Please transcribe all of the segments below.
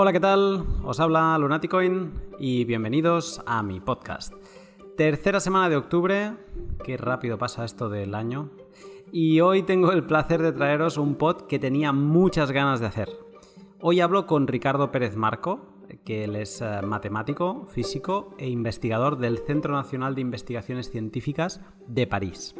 Hola, ¿qué tal? Os habla Lunaticoin y bienvenidos a mi podcast. Tercera semana de octubre, qué rápido pasa esto del año. Y hoy tengo el placer de traeros un pod que tenía muchas ganas de hacer. Hoy hablo con Ricardo Pérez Marco, que él es eh, matemático, físico e investigador del Centro Nacional de Investigaciones Científicas de París.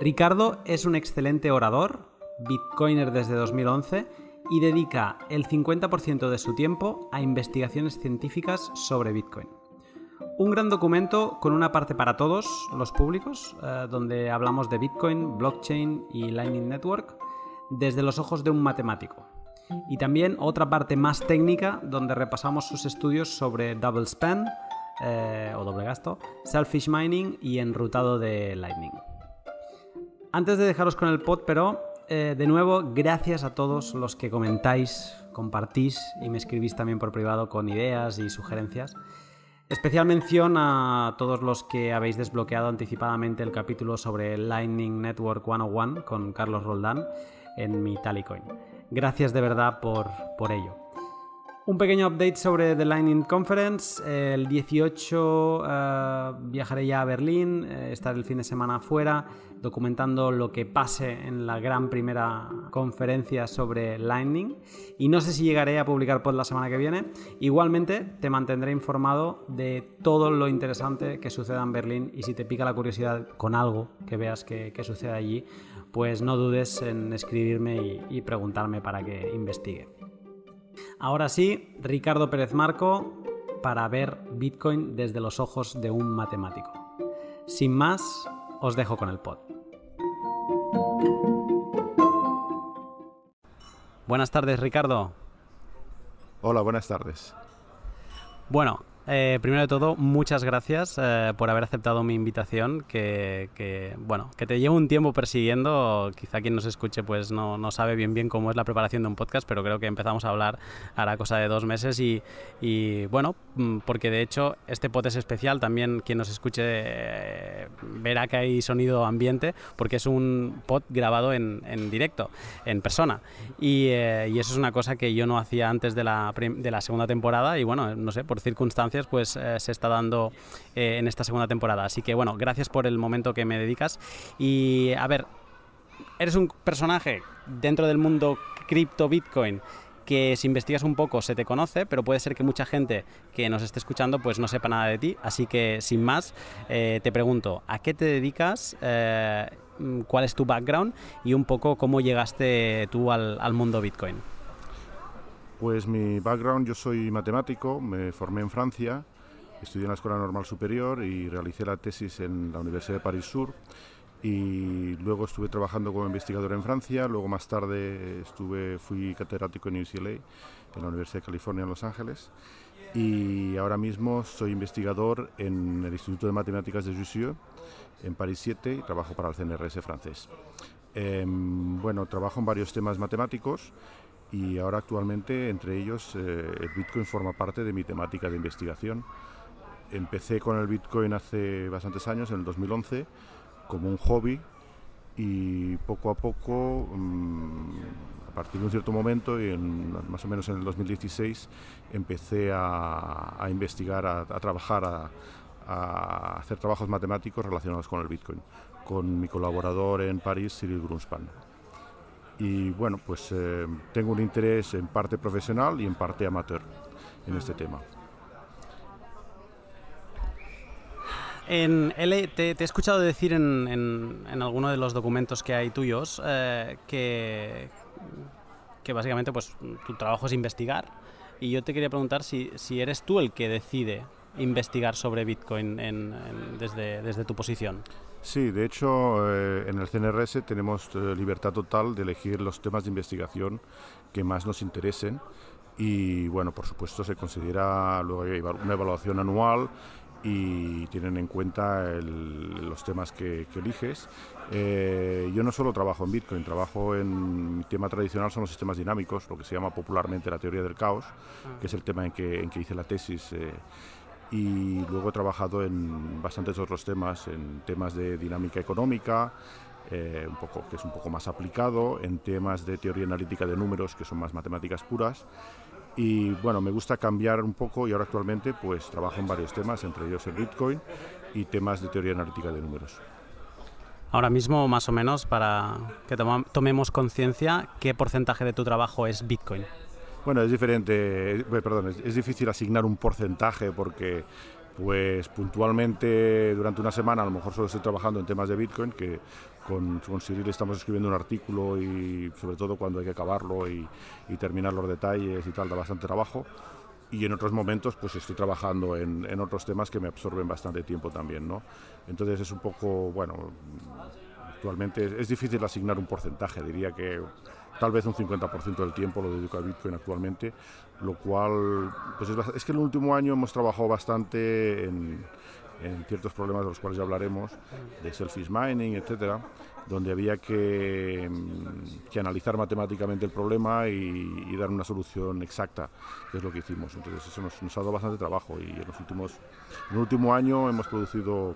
Ricardo es un excelente orador, bitcoiner desde 2011 y dedica el 50% de su tiempo a investigaciones científicas sobre Bitcoin. Un gran documento con una parte para todos los públicos, eh, donde hablamos de Bitcoin, blockchain y Lightning Network desde los ojos de un matemático. Y también otra parte más técnica, donde repasamos sus estudios sobre double spend eh, o doble gasto, selfish mining y enrutado de Lightning. Antes de dejaros con el pod, pero eh, de nuevo, gracias a todos los que comentáis, compartís y me escribís también por privado con ideas y sugerencias. Especial mención a todos los que habéis desbloqueado anticipadamente el capítulo sobre Lightning Network 101 con Carlos Roldán en mi Talicoin. Gracias de verdad por, por ello. Un pequeño update sobre The Lightning Conference. El 18 eh, viajaré ya a Berlín, eh, estaré el fin de semana afuera documentando lo que pase en la gran primera conferencia sobre Lightning. Y no sé si llegaré a publicar pod la semana que viene. Igualmente te mantendré informado de todo lo interesante que suceda en Berlín y si te pica la curiosidad con algo que veas que, sucede allí, pues no dudes en escribirme y preguntarme para que investigue. Ahora sí, Ricardo Pérez Marco para ver Bitcoin desde los ojos de un matemático. Sin más, os dejo con el pod. Buenas tardes, Ricardo. Hola, buenas tardes. Bueno, eh, primero de todo, muchas gracias eh, por haber aceptado mi invitación, que, bueno, que te llevo un tiempo persiguiendo. Quizá quien nos escuche pues no, no, sabe bien bien cómo es la preparación de un podcast, pero creo que empezamos a hablar la cosa de dos meses y, y bueno, mm, porque de hecho este pod es especial, también quien nos escuche eh, verá que hay sonido ambiente, porque es un pod grabado en, en directo, en persona. Y, y, eso es una cosa que yo no hacía antes de la, de la segunda temporada y bueno, no sé, por circunstancias pues eh, se está dando eh, en esta segunda temporada. Así que bueno, gracias por el momento que me dedicas. Y a ver, eres un personaje dentro del mundo cripto Bitcoin que si investigas un poco se te conoce, pero puede ser que mucha gente que nos esté escuchando pues no sepa nada de ti. Así que sin más, eh, te pregunto, ¿a qué te dedicas? ¿Cuál es tu background? Y un poco cómo llegaste tú al, al mundo Bitcoin. Pues mi background, yo soy matemático, me formé en Francia, estudié en la Escuela Normal Superior y realicé la tesis en la Universidad de París Sur y luego estuve trabajando como investigador en Francia, luego más tarde estuve, fui catedrático en UCLA, en la Universidad de California en Los Ángeles y ahora mismo soy investigador en el Instituto de Matemáticas de Jussieu en París 7 y trabajo para el CNRS francés. Em, bueno, trabajo en varios temas matemáticos y ahora actualmente entre ellos eh, el Bitcoin forma parte de mi temática de investigación. Empecé con el Bitcoin hace bastantes años, en el 2011, como un hobby y poco a poco, mm, a partir de un cierto momento, y más o menos en el 2016, empecé a, investigar, a, trabajar, a, a, hacer trabajos matemáticos relacionados con el Bitcoin, con mi colaborador en París, Cyril Grunspan y bueno, pues eh, tengo un interés en parte profesional y en parte amateur en este tema. En L, te, he escuchado decir en, en, alguno de los documentos que hay tuyos eh, que, básicamente pues, tu trabajo es investigar y yo te quería preguntar si, si eres tú el que decide investigar sobre Bitcoin desde, desde tu posición. Sí, de hecho, eh, en el CNRS tenemos eh, libertad total de elegir los temas de investigación que más nos interesen y, bueno, por supuesto se considera luego una evaluación anual y tienen en cuenta los temas que, eliges. Eh, yo no solo trabajo en Bitcoin, trabajo en mi tema tradicional son los sistemas dinámicos, lo que se llama popularmente la teoría del caos, ah. que es el tema en que, en que hice la tesis y luego he trabajado en bastantes otros temas, en temas de dinámica económica, eh, un poco, que es un poco más aplicado, en temas de teoría analítica de números, que son más matemáticas puras, Y bueno, me gusta cambiar un poco y ahora actualmente pues trabajo en varios temas, entre ellos el Bitcoin y temas de teoría analítica de números. Ahora mismo, más o menos, para que tomemos conciencia, ¿qué porcentaje de tu trabajo es Bitcoin? Bueno, es diferente, eh, perdón, es, difícil asignar un porcentaje porque pues puntualmente durante una semana a lo mejor solo estoy trabajando en temas de Bitcoin, que con, con Cyril estamos escribiendo un artículo y sobre todo cuando hay que acabarlo y, terminar los detalles y tal, da bastante trabajo. Y en otros momentos pues estoy trabajando en, otros temas que me absorben bastante tiempo también, ¿no? Entonces es un poco, bueno, actualmente es difícil asignar un porcentaje, diría que tal vez un 50% del tiempo lo dedico a Bitcoin actualmente, lo cual pues es, que en el último año hemos trabajado bastante en, ciertos problemas de los cuales ya hablaremos, de selfish mining, etcétera, donde había que, mm, analizar matemáticamente el problema y, dar una solución exacta, que es lo que hicimos. Entonces eso nos, ha dado bastante trabajo y en los últimos, en el último año hemos producido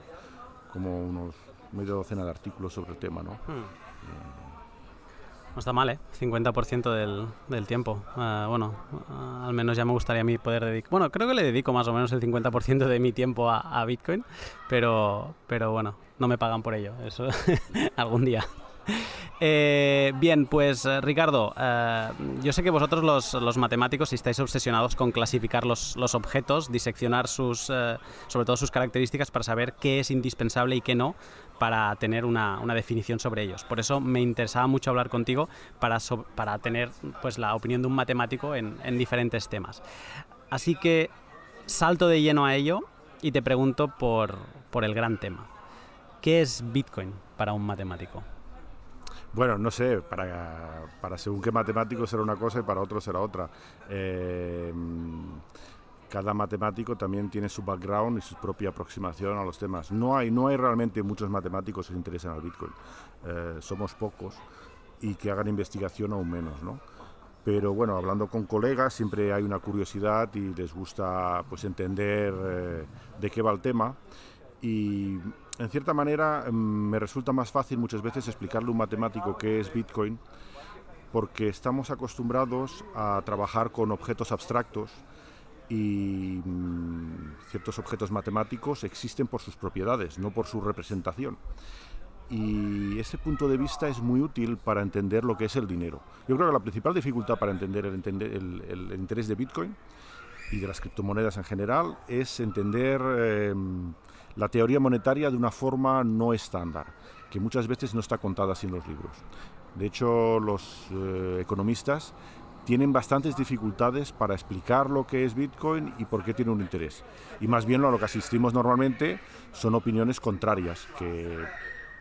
como unos media docena de artículos sobre el tema, ¿no? Hmm. Eh, no está mal, ¿eh? 50% del, del tiempo. Ah, bueno, ah, al menos ya me gustaría a mí poder dedicar... Bueno, creo que le dedico más o menos el 50% de mi tiempo a, a, Bitcoin, pero, pero bueno, no me pagan por ello. Eso algún día. Eh, bien, pues eh, Ricardo, eh, yo sé que vosotros los, matemáticos estáis obsesionados con clasificar los, objetos, diseccionar sus, sobre todo sus características para saber qué es indispensable y qué no para tener una, definición sobre ellos. Por eso me interesaba mucho hablar contigo para, tener pues, la opinión de un matemático en, en diferentes temas. Así que salto de lleno a ello y te pregunto por el gran tema. ¿Qué es Bitcoin para un matemático? Bueno, no sé, para, para según qué matemático será una cosa y para otro será otra. Eh, cada matemático también tiene su background y su propia aproximación a los temas. No hay, no hay realmente muchos matemáticos que se interesan al Bitcoin. Eh, somos pocos y que hagan investigación aún menos, ¿no? Pero bueno, hablando con colegas siempre hay una curiosidad y les gusta pues entender eh, de qué va el tema y en cierta manera em, me resulta más fácil muchas veces explicarle a un matemático qué es Bitcoin porque estamos acostumbrados a trabajar con objetos abstractos y mm, ciertos objetos matemáticos existen por sus propiedades, no por su representación. Y ese punto de vista es muy útil para entender lo que es el dinero. Yo creo que la principal dificultad para entender el, el, interés de Bitcoin y de las criptomonedas en general es entender em, la teoría monetaria de una forma no estándar, que muchas veces no está contada en los libros. De hecho, los eh, economistas tienen bastantes dificultades para explicar lo que es Bitcoin y por qué tiene un interés. Y más bien a lo que asistimos normalmente son opiniones contrarias, que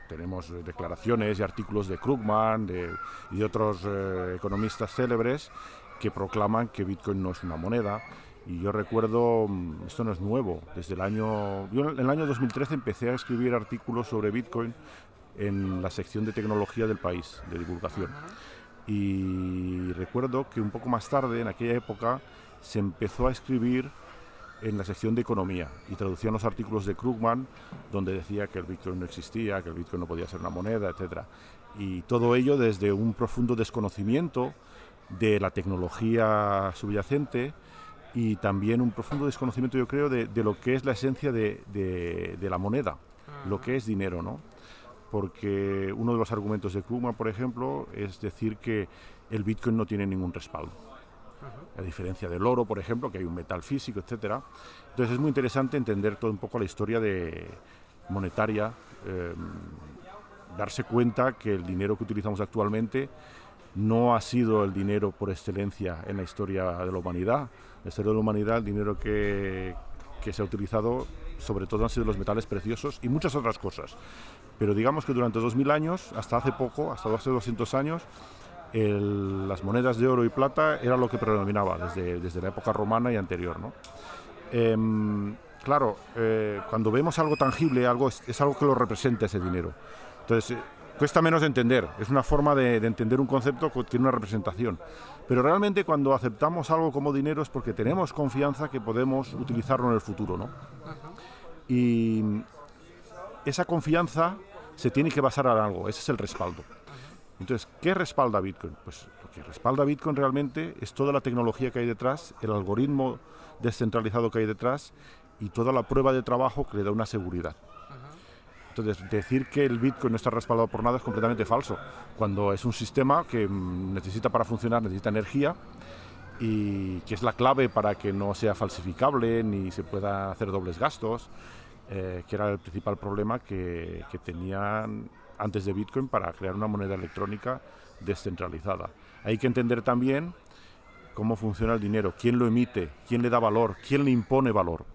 tenemos declaraciones y artículos de Krugman y de otros eh, economistas célebres que proclaman que Bitcoin no es una moneda, y yo recuerdo, mm, esto no es nuevo, desde el año, yo en el año 2013 empecé a escribir artículos sobre Bitcoin en la sección de tecnología del país, de divulgación. Y recuerdo que un poco más tarde, en aquella época, se empezó a escribir en la sección de economía y traducían los artículos de Krugman donde decía que el Bitcoin no existía, que el Bitcoin no podía ser una moneda, etc. Y todo ello desde un profundo desconocimiento de la tecnología subyacente y también un profundo desconocimiento, yo creo, de, lo que es la esencia de, de, la moneda, lo que es dinero, ¿no? Porque uno de los argumentos de Krugman, por ejemplo, es decir que el Bitcoin no tiene ningún respaldo. A diferencia del oro, por ejemplo, que hay un metal físico, etcétera. Entonces es muy interesante entender todo un poco la historia de monetaria, em, darse cuenta que el dinero que utilizamos actualmente no ha sido el dinero por excelencia en la historia de la humanidad. La historia de la humanidad, el dinero que, que se ha utilizado sobre todo han sido los metales preciosos y muchas otras cosas. Pero digamos que durante 2000 años, hasta hace poco, hasta hace 200 años, las monedas de oro y plata era lo que predominaba desde, desde la época romana y anterior. ¿no? Em, claro, eh, cuando vemos algo tangible, algo es, es, algo que lo representa ese dinero. Entonces, cuesta menos de entender, es una forma de, entender un concepto que tiene una representación. Pero realmente cuando aceptamos algo como dinero es porque tenemos confianza que podemos utilizarlo en el futuro, ¿no? Y esa confianza se tiene que basar en algo, ese es el respaldo. Entonces, ¿qué respalda Bitcoin? Pues lo que respalda Bitcoin realmente es toda la tecnología que hay detrás, el algoritmo descentralizado que hay detrás y toda la prueba de trabajo que le da una seguridad. Entonces, decir que el Bitcoin no está respaldado por nada es completamente falso, cuando es un sistema que mm, necesita para funcionar, necesita energía y que es la clave para que no sea falsificable ni se pueda hacer dobles gastos, eh, que era el principal problema que, que tenían antes de Bitcoin para crear una moneda electrónica descentralizada. Hay que entender también cómo funciona el dinero, quién lo emite, quién le da valor, quién le impone valor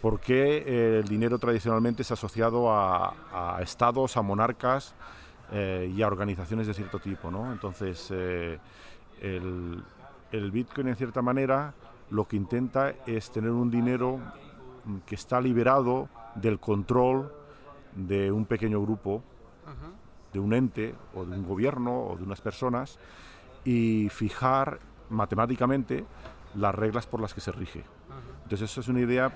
por qué eh, el dinero tradicionalmente es asociado a, estados, a monarcas eh, y a organizaciones de cierto tipo. ¿no? Entonces, eh, el, el, Bitcoin, en cierta manera, lo que intenta es tener un dinero mm, que está liberado del control de un pequeño grupo, de un ente o de un gobierno o de unas personas y fijar matemáticamente las reglas por las que se rige. Entonces, eso es una idea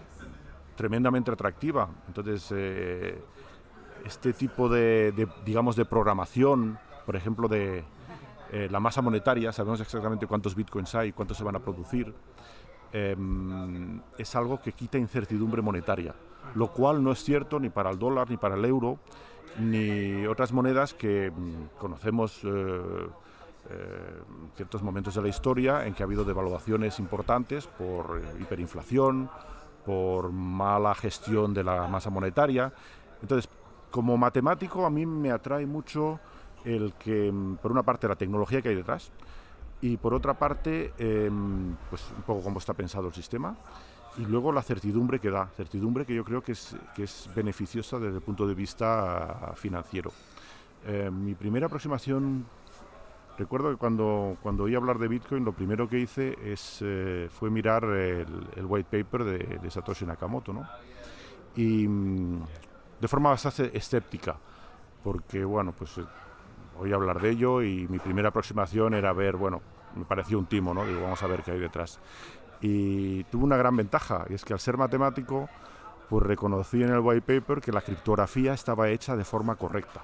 tremendamente atractiva. Entonces, eh, este tipo de, digamos, de programación, por ejemplo, de eh, la masa monetaria, sabemos exactamente cuántos bitcoins hay, cuántos se van a producir, em, es algo que quita incertidumbre monetaria, lo cual no es cierto ni para el dólar, ni para el euro, ni otras monedas que mm, conocemos. Eh, ciertos momentos de la historia en que ha habido devaluaciones importantes por hiperinflación, por mala gestión de la masa monetaria. Entonces, como matemático a mí me atrae mucho el que, por una parte, la tecnología que hay detrás y por otra parte, em, pues un poco cómo está pensado el sistema y luego la certidumbre que da, certidumbre que yo creo que es, que es beneficiosa desde el punto de vista financiero. Eh, mi primera aproximación Recuerdo que cuando, cuando oí hablar de Bitcoin, lo primero que hice es, eh, fue mirar el, white paper de, Satoshi Nakamoto, ¿no? Y mm, de forma bastante escéptica, porque, bueno, pues eh, oí hablar de ello y mi primera aproximación era ver, bueno, me pareció un timo, ¿no? Digo, vamos a ver qué hay detrás. Y tuvo una gran ventaja, y es que al ser matemático, pues reconocí en el white paper que la criptografía estaba hecha de forma correcta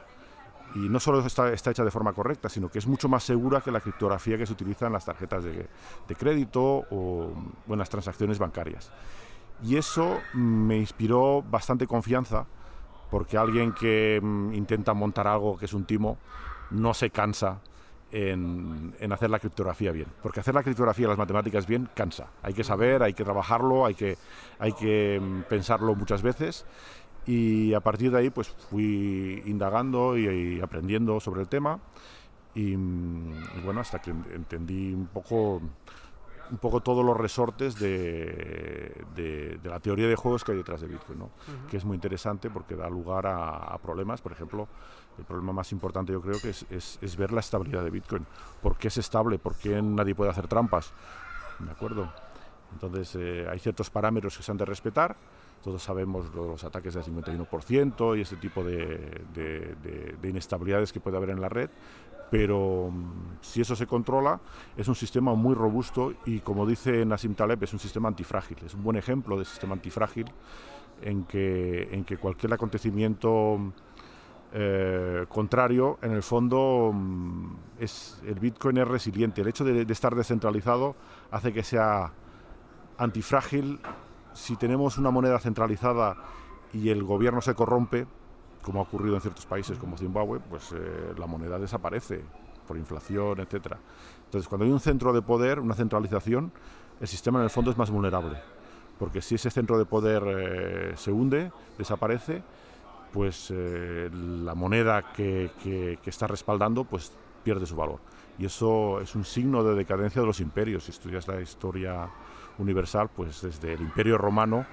y no solo está, está, hecha de forma correcta, sino que es mucho más segura que la criptografía que se utiliza en las tarjetas de, crédito o, en las transacciones bancarias. Y eso me inspiró bastante confianza, porque alguien que mm, intenta montar algo que es un timo no se cansa en, hacer la criptografía bien. Porque hacer la criptografía, las matemáticas bien, cansa. Hay que saber, hay que trabajarlo, hay que, hay que mm, pensarlo muchas veces y a partir de ahí pues fui indagando y, aprendiendo sobre el tema y, bueno, hasta que entendí un poco un poco todos los resortes de, de, la teoría de juegos que hay detrás de Bitcoin, ¿no? que es muy interesante porque da lugar a, problemas. Por ejemplo, el problema más importante yo creo que es, es, ver la estabilidad de Bitcoin. ¿Por qué es estable? ¿Por qué nadie puede hacer trampas? ¿De acuerdo? Entonces eh, hay ciertos parámetros que se han de respetar todos sabemos los ataques del 51% y ese tipo de, inestabilidades que puede haber en la red, pero mm, si eso se controla, es un sistema muy robusto y como dice Nassim Taleb, es un sistema antifrágil, es un buen ejemplo de sistema antifrágil en que, en que cualquier acontecimiento eh, contrario, en el fondo, mm, es, el Bitcoin es resiliente. El hecho de estar descentralizado hace que sea antifrágil si tenemos una moneda centralizada y el gobierno se corrompe, como ha ocurrido en ciertos países como Zimbabue, pues eh, la moneda desaparece por inflación, etcétera. Entonces, cuando hay un centro de poder, una centralización, el sistema en el fondo es más vulnerable, porque si ese centro de poder eh, se hunde, desaparece, pues eh, la moneda que, que, que, está respaldando pues pierde su valor. Y eso es un signo de decadencia de los imperios. Si estudias la historia universal, pues desde el Imperio Romano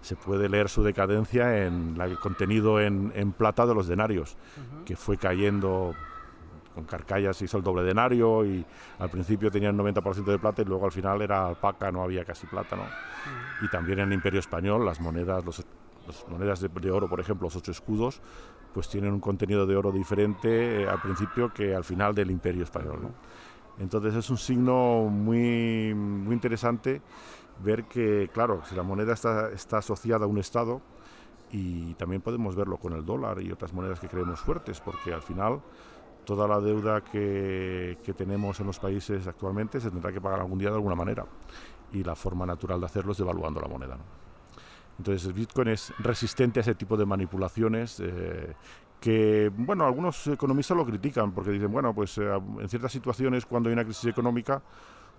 se puede leer su decadencia en el contenido en, plata de los denarios, que fue cayendo con Carcallas hizo el doble denario y al principio tenía el 90% de plata y luego al final era alpaca, no había casi plata. ¿no? Y también en el Imperio Español las monedas, los, las monedas de, oro, por ejemplo, los ocho escudos, pues tienen un contenido de oro diferente eh, al principio que al final del Imperio Español. ¿no? Entonces es un signo muy, muy interesante ver que, claro, si la moneda está, está asociada a un Estado, y también podemos verlo con el dólar y otras monedas que creemos fuertes, porque al final toda la deuda que, que, tenemos en los países actualmente se tendrá que pagar algún día de alguna manera. Y la forma natural de hacerlo es devaluando la moneda. Entonces el Bitcoin es resistente a ese tipo de manipulaciones eh, que, bueno, algunos economistas lo critican porque dicen, bueno, pues eh, en ciertas situaciones cuando hay una crisis económica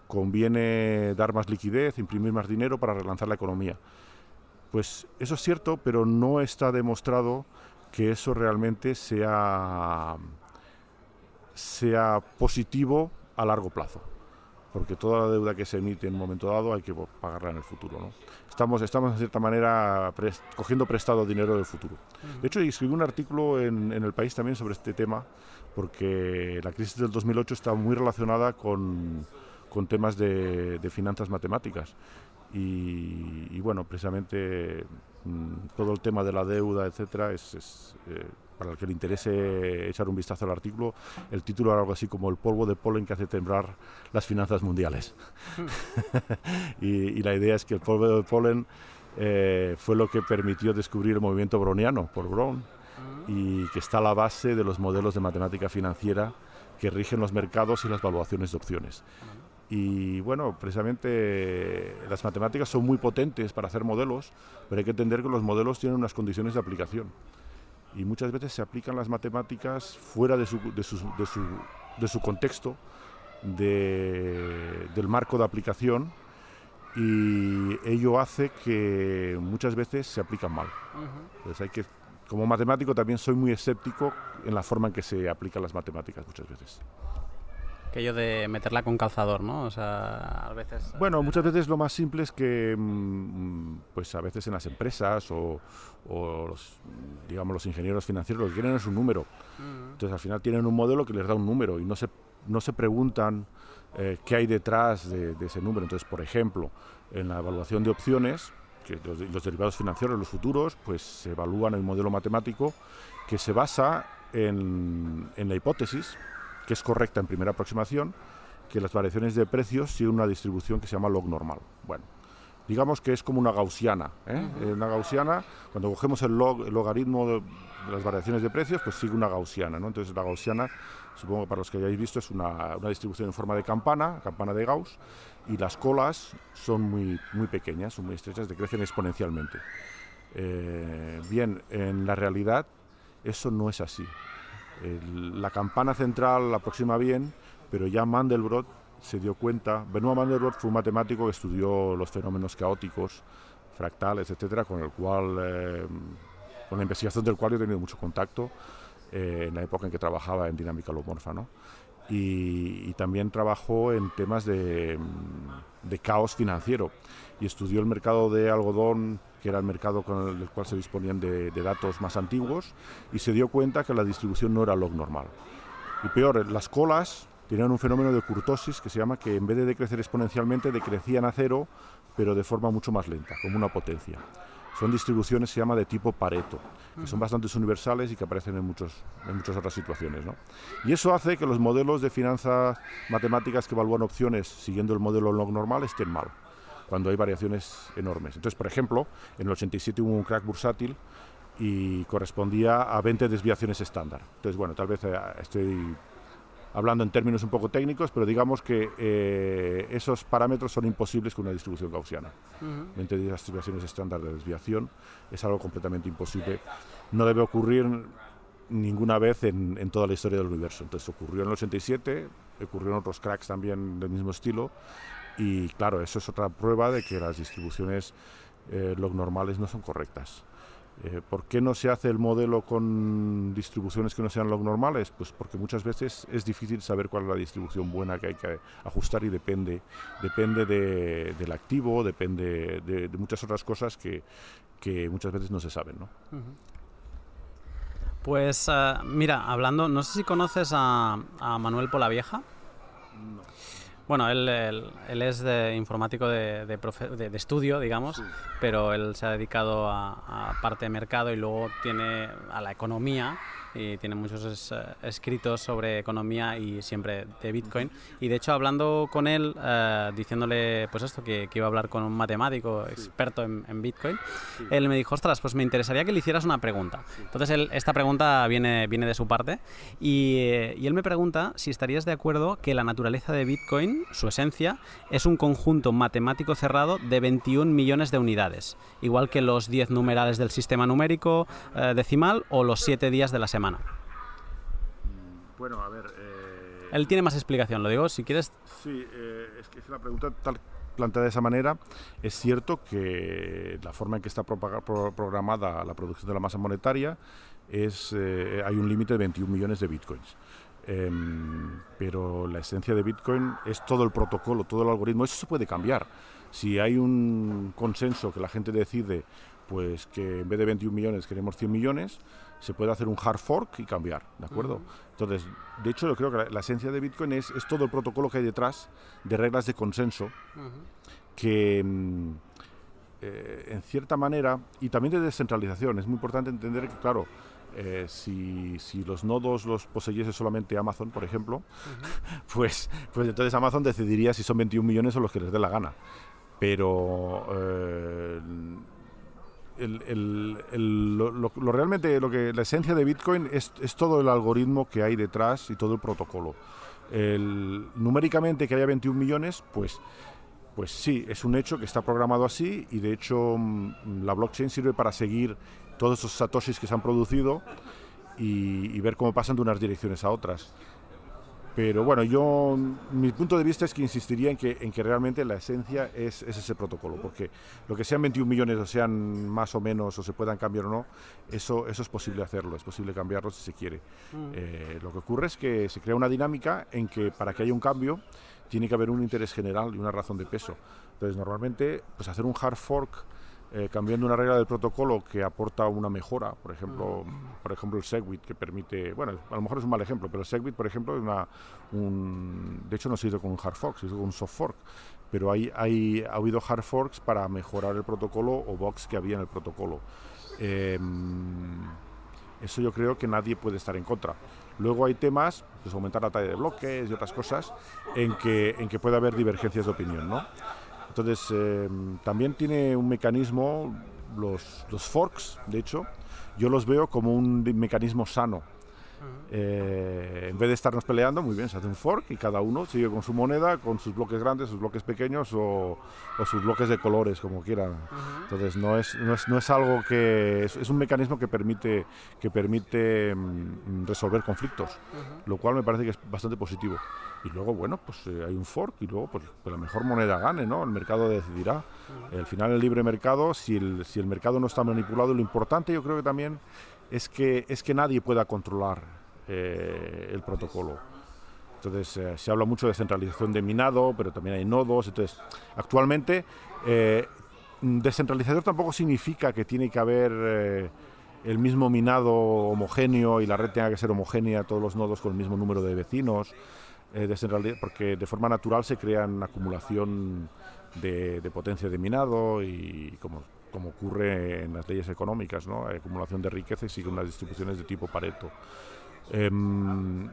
conviene dar más liquidez, imprimir más dinero para relanzar la economía. Pues eso es cierto, pero no está demostrado que eso realmente sea, sea positivo a largo plazo porque toda la deuda que se emite en un momento dado hay que pagarla en el futuro. ¿no? Estamos, estamos, en cierta manera, cogiendo prestado dinero del futuro. De hecho, escribí un artículo en, El País también sobre este tema, porque la crisis del 2008 está muy relacionada con, con temas de, finanzas matemáticas. Y, bueno, precisamente mm, todo el tema de la deuda, etcétera, es, eh, para el que le interese echar un vistazo al artículo, el título era algo así como El polvo de polen que hace temblar las finanzas mundiales. y, la idea es que el polvo de polen eh, fue lo que permitió descubrir el movimiento browniano por Brown y que está a la base de los modelos de matemática financiera que rigen los mercados y las valuaciones de opciones. Y bueno, precisamente las matemáticas son muy potentes para hacer modelos, pero hay que entender que los modelos tienen unas condiciones de aplicación. Y muchas veces se aplican las matemáticas fuera de su, de su, de su, de su contexto, de, del marco de aplicación y ello hace que muchas veces se aplican mal. Entonces hay que, como matemático también soy muy escéptico en la forma en que se aplican las matemáticas muchas veces aquello de meterla con calzador, ¿no? O sea, a veces... Bueno, muchas veces lo más simple es que, mm, pues a veces en las empresas o, los, digamos, los ingenieros financieros lo que quieren es un número. Mm. Entonces al final tienen un modelo que les da un número y no se, no se preguntan eh, qué hay detrás de, ese número. Entonces, por ejemplo, en la evaluación de opciones, que los, los derivados financieros, los futuros, pues se evalúan en un modelo matemático que se basa en, en la hipótesis que es correcta en primera aproximación, que las variaciones de precios siguen una distribución que se llama log normal. Bueno, digamos que es como una gaussiana. ¿eh? Una gaussiana, cuando cogemos el, log, el logaritmo de, las variaciones de precios, pues sigue una gaussiana. ¿no? Entonces la gaussiana, supongo que para los que hayáis visto, es una, una, distribución en forma de campana, campana de Gauss, y las colas son muy, muy pequeñas, son muy estrechas, decrecen exponencialmente. Eh, bien, en la realidad eso no es así la campana central la aproxima bien, pero ya Mandelbrot se dio cuenta, Benoit Mandelbrot fue un matemático que estudió los fenómenos caóticos, fractales, etcétera, con el cual, eh, con la investigación del cual he tenido mucho contacto eh, en la época en que trabajaba en dinámica holomorfa, ¿no? y, también trabajó en temas de caos financiero y estudió el mercado de algodón que era el mercado con el, cual se disponían de, datos más antiguos, y se dio cuenta que la distribución no era log normal. Y peor, las colas tenían un fenómeno de curtosis que se llama que en vez de decrecer exponencialmente, decrecían a cero, pero de forma mucho más lenta, como una potencia. Son distribuciones, se llama de tipo Pareto, que son bastante universales y que aparecen en, muchos, en muchas otras situaciones. ¿no? Y eso hace que los modelos de finanzas matemáticas que evalúan opciones siguiendo el modelo log normal estén mal cuando hay variaciones enormes. Entonces, por ejemplo, en el 87 hubo un crack bursátil y correspondía a 20 desviaciones estándar. Entonces, bueno, tal vez eh, estoy hablando en términos un poco técnicos, pero digamos que eh, esos parámetros son imposibles con una distribución gaussiana. 20 desviaciones estándar de desviación es algo completamente imposible. No debe ocurrir ninguna vez en, en, toda la historia del universo. Entonces ocurrió en el 87, ocurrió en otros cracks también del mismo estilo, y claro, eso es otra prueba de que las distribuciones eh, log normales no son correctas. Eh, ¿Por qué no se hace el modelo con distribuciones que no sean log normales? Pues porque muchas veces es difícil saber cuál es la distribución buena que hay que ajustar y depende, depende del activo, depende de, muchas otras cosas que, que, muchas veces no se saben. ¿no? Pues eh, mira, hablando, no sé si conoces a, a Manuel Polavieja. No. Bueno, él, él, es de informático de, de, estudio, digamos, pero él se ha dedicado a, parte de mercado y luego tiene a la economía y tiene muchos eh, escritos sobre economía y siempre de Bitcoin. Y de hecho, hablando con él, eh, diciéndole pues esto, que, iba a hablar con un matemático experto en, Bitcoin, él me dijo, ostras, pues me interesaría que le hicieras una pregunta. Entonces, él, esta pregunta viene, viene de su parte y, y él me pregunta si estarías de acuerdo que la naturaleza de Bitcoin, su esencia, es un conjunto matemático cerrado de 21 millones de unidades, igual que los 10 numerales del sistema numérico eh, decimal o los 7 días de la semana. Bueno, a ver... Eh, Él tiene más explicación, lo digo, si quieres... Sí, eh, es que la pregunta tal planteada de esa manera, es cierto que la forma en que está programada la producción de la masa monetaria es hay un límite de 21 millones de bitcoins. Em, pero la esencia de Bitcoin es todo el protocolo, todo el algoritmo. Eso se puede cambiar. Si hay un consenso que la gente decide pues que en vez de 21 millones queremos 100 millones, se puede hacer un hard fork y cambiar, ¿de acuerdo? Entonces, de hecho, yo creo que la, esencia de Bitcoin es, todo el protocolo que hay detrás de reglas de consenso que, mm, eh, en cierta manera, y también de descentralización, es muy importante entender que, claro, eh, si, los nodos los poseyese solamente Amazon, por ejemplo, pues, pues entonces Amazon decidiría si son 21 millones o los que les dé la gana. Pero eh, lo, realmente lo que la esencia de Bitcoin es, todo el algoritmo que hay detrás y todo el protocolo. numéricamente que haya 21 millones, pues pues sí, es un hecho que está programado así y de hecho mm, la blockchain sirve para seguir todos esos satoshis que se han producido y, ver cómo pasan de unas direcciones a otras. Pero bueno, yo, mi punto de vista es que insistiría en que, en que realmente la esencia es, ese protocolo, porque lo que sean 21 millones o sean más o menos o se puedan cambiar o no, eso, eso es posible hacerlo, es posible cambiarlo si se quiere. Mm. Eh, lo que ocurre es que se crea una dinámica en que para que haya un cambio tiene que haber un interés general y una razón de peso. Entonces, normalmente, pues hacer un hard fork eh, cambiando una regla del protocolo que aporta una mejora, por ejemplo, mm. por ejemplo el Segwit que permite, bueno, a lo mejor es un mal ejemplo, pero el Segwit, por ejemplo, es una, un, de hecho no se hizo con un hard fork, se hizo con un soft fork, pero hay, hay, ha habido hard forks para mejorar el protocolo o bugs que había en el protocolo. Em, eso yo creo que nadie puede estar en contra. Luego hay temas, pues aumentar la talla de bloques y otras cosas, en que, en que puede haber divergencias de opinión, ¿no? Entonces, em, también tiene un mecanismo, los, los forks, de hecho, yo los veo como un mecanismo sano eh, en vez de estarnos peleando, muy bien, se hace un fork y cada uno sigue con su moneda, con sus bloques grandes, sus bloques pequeños o, sus bloques de colores, como quieran. Entonces, no es, no es, no es algo que. Es, un mecanismo que permite, que permite mm, resolver conflictos, lo cual me parece que es bastante positivo. Y luego, bueno, pues eh, hay un fork y luego pues, pues, la mejor moneda gane, ¿no? El mercado decidirá. Al final, el libre mercado, si el, si el mercado no está manipulado, lo importante yo creo que también es que, es que nadie pueda controlar eh, el protocolo. Entonces, eh, se habla mucho de centralización de minado, pero también hay nodos. Entonces, actualmente, eh, descentralizador tampoco significa que tiene que haber el mismo minado homogéneo y la red tenga que ser homogénea, todos los nodos con el mismo número de vecinos, porque de forma natural se crean acumulación de, de potencia de minado y como como ocurre en las leyes económicas, ¿no? Acumulación de riqueza y siguen unas distribuciones de tipo Pareto. Em,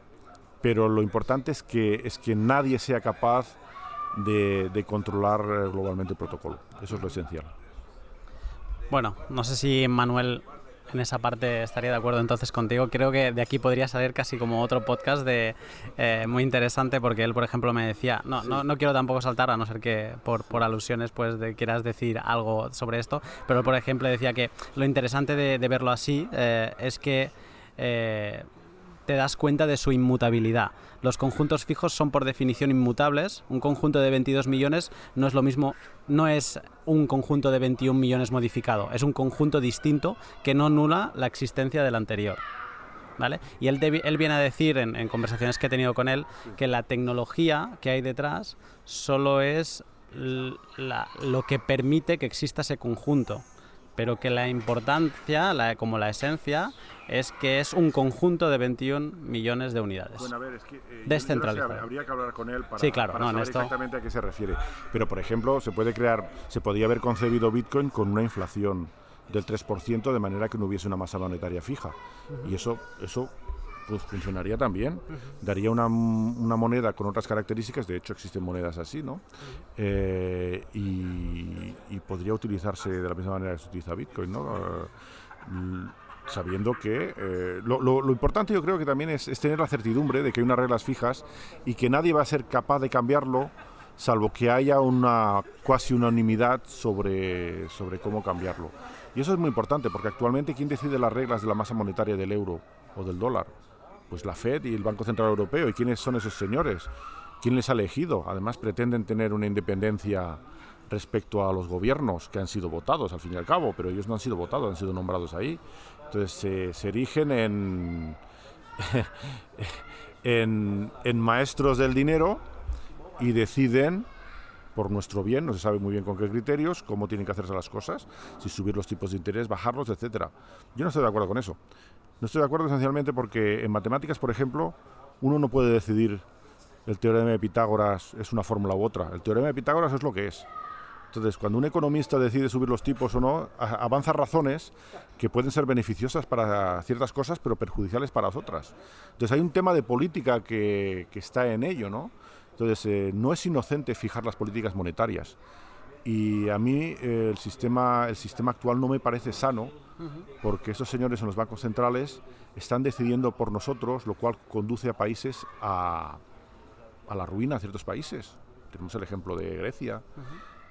pero lo importante es que, es que nadie sea capaz de, de controlar globalmente el protocolo. Eso es lo esencial. Bueno, no sé si Manuel en esa parte estaría de acuerdo entonces contigo. Creo que de aquí podría salir casi como otro podcast de eh, muy interesante porque él, por ejemplo, me decía, no, no, no quiero tampoco saltar a no ser que por, alusiones pues de, quieras decir algo sobre esto, pero por ejemplo decía que lo interesante de, verlo así eh, es que eh, te das cuenta de su inmutabilidad. Los conjuntos fijos son por definición inmutables. Un conjunto de 22 millones no es lo mismo, no es un conjunto de 21 millones modificado, es un conjunto distinto que no nula la existencia del anterior. ¿Vale? Y él, él viene a decir en, en conversaciones que he tenido con él que la tecnología que hay detrás solo es lo que permite que exista ese conjunto pero que la importancia, la, como la esencia, es que es un conjunto de 21 millones de unidades. Bueno, a ver, es que eh, descentralizado. habría que hablar con él para, sí, claro, saber exactamente a qué se refiere. Pero, por ejemplo, se puede crear, se podría haber concebido Bitcoin con una inflación del 3% de manera que no hubiese una masa monetaria fija. Y eso, eso pues funcionaría también. Daría una, una, moneda con otras características, de hecho existen monedas así, ¿no? Eh, y, podría utilizarse de la misma manera que se utiliza Bitcoin, ¿no? Eh, sabiendo que eh, lo, lo, importante yo creo que también es, es, tener la certidumbre de que hay unas reglas fijas y que nadie va a ser capaz de cambiarlo salvo que haya una cuasi unanimidad sobre, sobre cómo cambiarlo. Y eso es muy importante porque actualmente ¿quién decide las reglas de la masa monetaria del euro o del dólar? Pues la Fed y el Banco Central Europeo. ¿Y quiénes son esos señores? ¿Quién les ha elegido? Además pretenden tener una independencia respecto a los gobiernos que han sido votados al fin y al cabo, pero ellos no han sido votados, han sido nombrados ahí. Entonces se erigen en, en, en maestros del dinero y deciden por nuestro bien, no se sabe muy bien con qué criterios, cómo tienen que hacerse las cosas, si subir los tipos de interés, bajarlos, etcétera. Yo no estoy de acuerdo con eso. No estoy de acuerdo esencialmente porque en matemáticas, por ejemplo, uno no puede decidir el teorema de Pitágoras es una fórmula u otra. El teorema de Pitágoras es lo que es. Entonces, cuando un economista decide subir los tipos o no, avanza razones que pueden ser beneficiosas para ciertas cosas, pero perjudiciales para otras. Entonces, hay un tema de política que, que está en ello, ¿no? Entonces, eh, no es inocente fijar las políticas monetarias. Y a mí eh, el, sistema, el sistema actual no me parece sano, porque esos señores en los bancos centrales están decidiendo por nosotros, lo cual conduce a países a, a la ruina, a ciertos países. Tenemos el ejemplo de Grecia.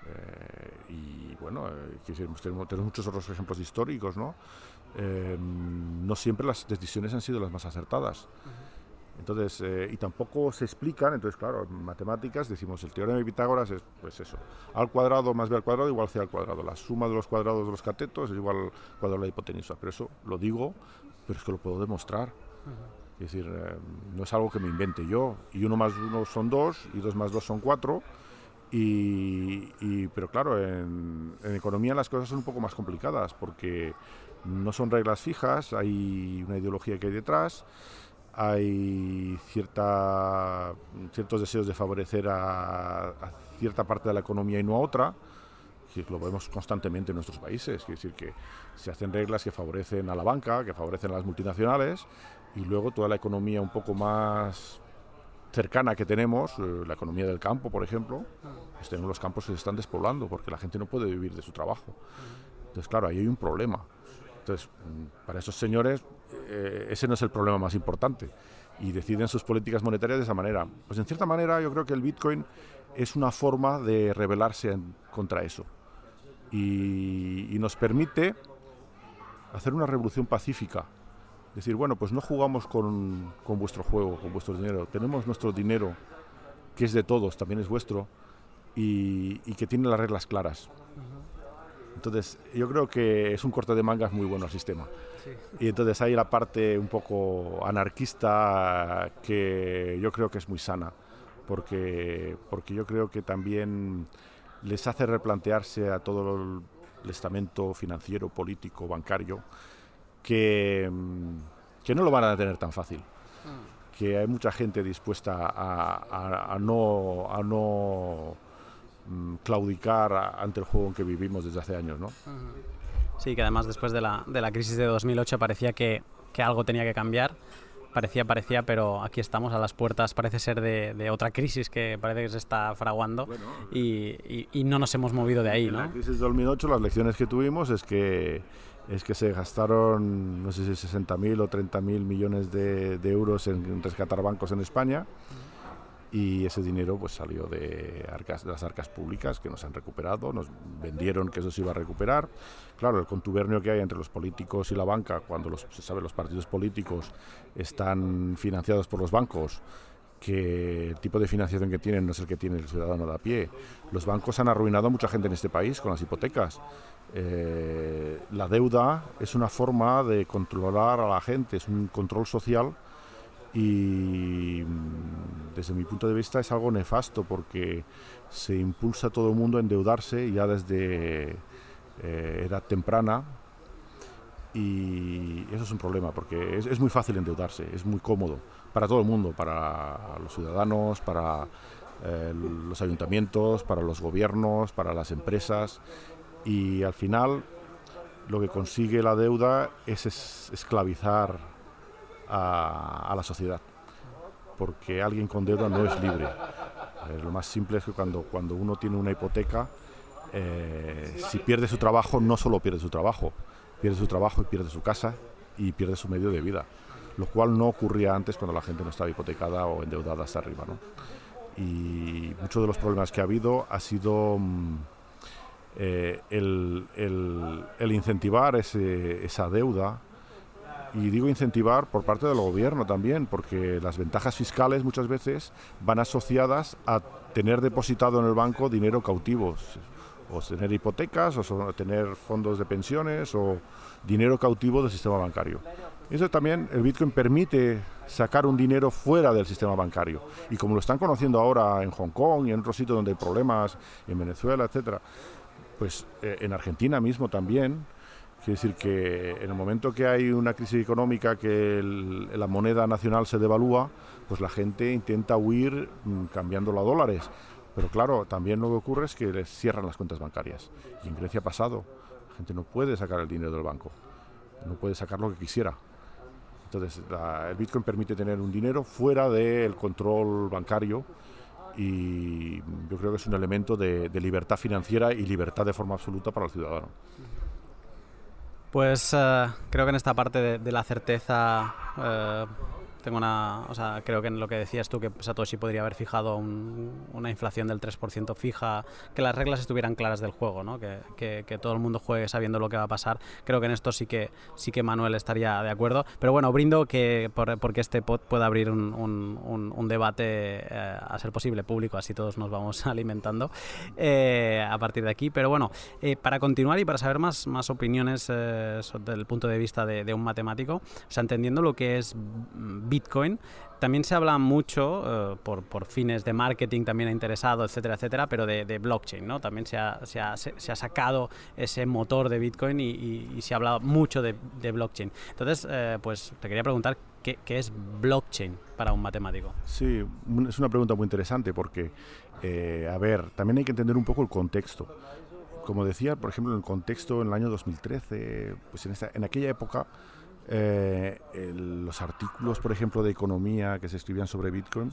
Eh, y bueno, tenemos, tenemos, muchos otros ejemplos históricos, ¿no? no siempre las decisiones han sido las más acertadas. Entonces, eh, y tampoco se explican, entonces claro, en matemáticas decimos el teorema de Pitágoras es pues eso, al cuadrado más b al cuadrado igual c al cuadrado, la suma de los cuadrados de los catetos es igual al cuadrado de la hipotenusa, pero eso lo digo, pero es que lo puedo demostrar. Es decir, eh, no es algo que me invente yo, y uno más uno son dos, y dos más dos son cuatro, y, pero claro, en, en economía las cosas son un poco más complicadas, porque no son reglas fijas, hay una ideología que hay detrás, hay cierta, ciertos deseos de favorecer a, cierta parte de la economía y no a otra, que lo vemos constantemente en nuestros países, es decir, que se hacen reglas que favorecen a la banca, que favorecen a las multinacionales, y luego toda la economía un poco más cercana que tenemos, eh, la economía del campo, por ejemplo, pues tenemos los campos que se están despoblando porque la gente no puede vivir de su trabajo. Entonces, claro, ahí hay un problema. Entonces, mm, para esos señores, eh, ese no es el problema más importante. Y deciden sus políticas monetarias de esa manera. Pues en cierta manera yo creo que el Bitcoin es una forma de rebelarse contra eso. Y, nos permite hacer una revolución pacífica. Decir, bueno, pues no jugamos con, con vuestro juego, con vuestro dinero. Tenemos nuestro dinero, que es de todos, también es vuestro, y, y que tiene las reglas claras. Entonces, yo creo que es un corte de mangas muy bueno el sistema. Y entonces hay la parte un poco anarquista que yo creo que es muy sana, porque, porque yo creo que también les hace replantearse a todo el estamento financiero, político, bancario, que, que no lo van a tener tan fácil. Mm. Que hay mucha gente dispuesta a, a no, a no claudicar ante el juego en que vivimos desde hace años, ¿no? Sí, que además después de la, de la crisis de 2008 parecía que, que, algo tenía que cambiar. Parecía, parecía, pero aquí estamos a las puertas, parece ser de, de otra crisis que parece que se está fraguando y, y, no nos hemos movido de ahí, en ¿no? la crisis de 2008 las lecciones que tuvimos es que es que se gastaron, no sé si 60.000 o 30.000 millones de, de, euros en rescatar bancos en España y ese dinero pues salió de, arcas, de las arcas públicas que nos han recuperado, nos vendieron que eso se iba a recuperar. Claro, el contubernio que hay entre los políticos y la banca, cuando los, se sabe los partidos políticos están financiados por los bancos, que el tipo de financiación que tienen no es el que tiene el ciudadano de a pie. Los bancos han arruinado a mucha gente en este país con las hipotecas. Eh, la deuda es una forma de controlar a la gente, es un control social y mm, desde mi punto de vista es algo nefasto porque se impulsa a todo el mundo a endeudarse ya desde eh, edad temprana. Y eso es un problema porque es, muy fácil endeudarse, es muy cómodo para todo el mundo, para los ciudadanos, para eh, los ayuntamientos, para los gobiernos, para las empresas. Y al final lo que consigue la deuda es esclavizar a, la sociedad, porque alguien con deuda no es libre. Eh, lo más simple es que cuando, cuando uno tiene una hipoteca, eh, si pierde su trabajo, no solo pierde su trabajo, pierde su trabajo y pierde su casa y pierde su medio de vida, lo cual no ocurría antes cuando la gente no estaba hipotecada o endeudada hasta arriba. ¿no? Y muchos de los problemas que ha habido ha sido... Mm, eh, el, incentivar esa deuda, y digo incentivar por parte del gobierno también, porque las ventajas fiscales muchas veces van asociadas a tener depositado en el banco dinero cautivo, o tener hipotecas, o tener fondos de pensiones, o dinero cautivo del sistema bancario. Eso también, el Bitcoin permite sacar un dinero fuera del sistema bancario. Y como lo están conociendo ahora en Hong Kong y en otros sitios donde hay problemas, en Venezuela, etcétera, pues eh, en Argentina mismo también. Quiere decir que en el momento que hay una crisis económica, que la moneda nacional se devalúa, pues la gente intenta huir mm, cambiándolo a dólares. Pero claro, también lo que ocurre es que les cierran las cuentas bancarias. Y en Grecia ha pasado. La gente no puede sacar el dinero del banco. No puede sacar lo que quisiera. Entonces, el Bitcoin permite tener un dinero fuera del control bancario y yo creo que es un elemento de, libertad financiera y libertad de forma absoluta para el ciudadano. Pues eh, creo que en esta parte de, la certeza eh, tengo una, o sea, creo que en lo que decías tú que Satoshi podría haber fijado una inflación del 3% fija, que las reglas estuvieran claras del juego, ¿no? que, que, todo el mundo juegue sabiendo lo que va a pasar. Creo que en esto sí que sí que Manuel estaría de acuerdo. Pero bueno, brindo que por, porque este pod pueda abrir un, un, un, debate eh, a ser posible público, así todos nos vamos alimentando eh, a partir de aquí. Pero bueno, eh, para continuar y para saber más, más opiniones desde el punto de vista de, de un matemático, o sea, entendiendo lo que es Bitcoin. También se habla mucho, eh, por, fines de marketing también ha interesado, etcétera, etcétera, pero de, blockchain, ¿no? También se ha, se, ha, sacado ese motor de Bitcoin y, se ha hablado mucho de, blockchain. Entonces, eh, pues te quería preguntar, ¿qué, ¿qué, es blockchain para un matemático? Sí, es una pregunta muy interesante porque, eh, a ver, también hay que entender un poco el contexto como decía, por ejemplo, en el contexto en el año 2013, pues en, esta, en aquella época eh, los artículos, por ejemplo, de economía que se escribían sobre Bitcoin,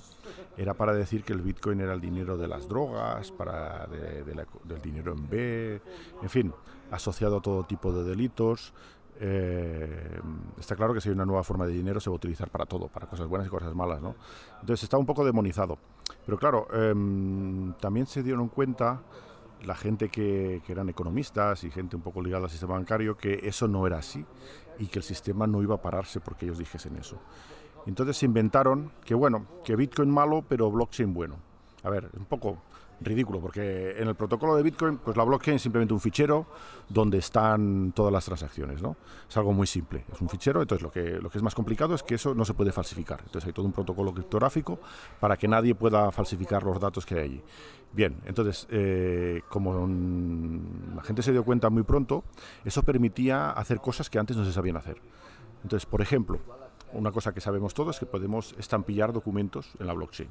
era para decir que el Bitcoin era el dinero de las drogas, para del dinero en B, en fin, asociado a todo tipo de delitos. Eh, está claro que si hay una nueva forma de dinero se va a utilizar para todo, para cosas buenas y cosas malas, ¿no? Entonces está un poco demonizado. Pero claro, em, también se dieron cuenta la gente que, que, eran economistas y gente un poco ligada al sistema bancario que eso no era así y que el sistema no iba a pararse porque ellos dijesen eso. Entonces se inventaron que, bueno, que Bitcoin malo, pero blockchain bueno. A ver, un poco ridículo, porque en el protocolo de Bitcoin, pues la blockchain es simplemente un fichero donde están todas las transacciones, ¿no? Es algo muy simple, es un fichero, entonces lo que, lo que es más complicado es que eso no se puede falsificar. Entonces hay todo un protocolo criptográfico para que nadie pueda falsificar los datos que hay allí. Bien, entonces, eh, como la gente se dio cuenta muy pronto, eso permitía hacer cosas que antes no se sabían hacer. Entonces, por ejemplo, una cosa que sabemos todos es que podemos estampillar documentos en la blockchain.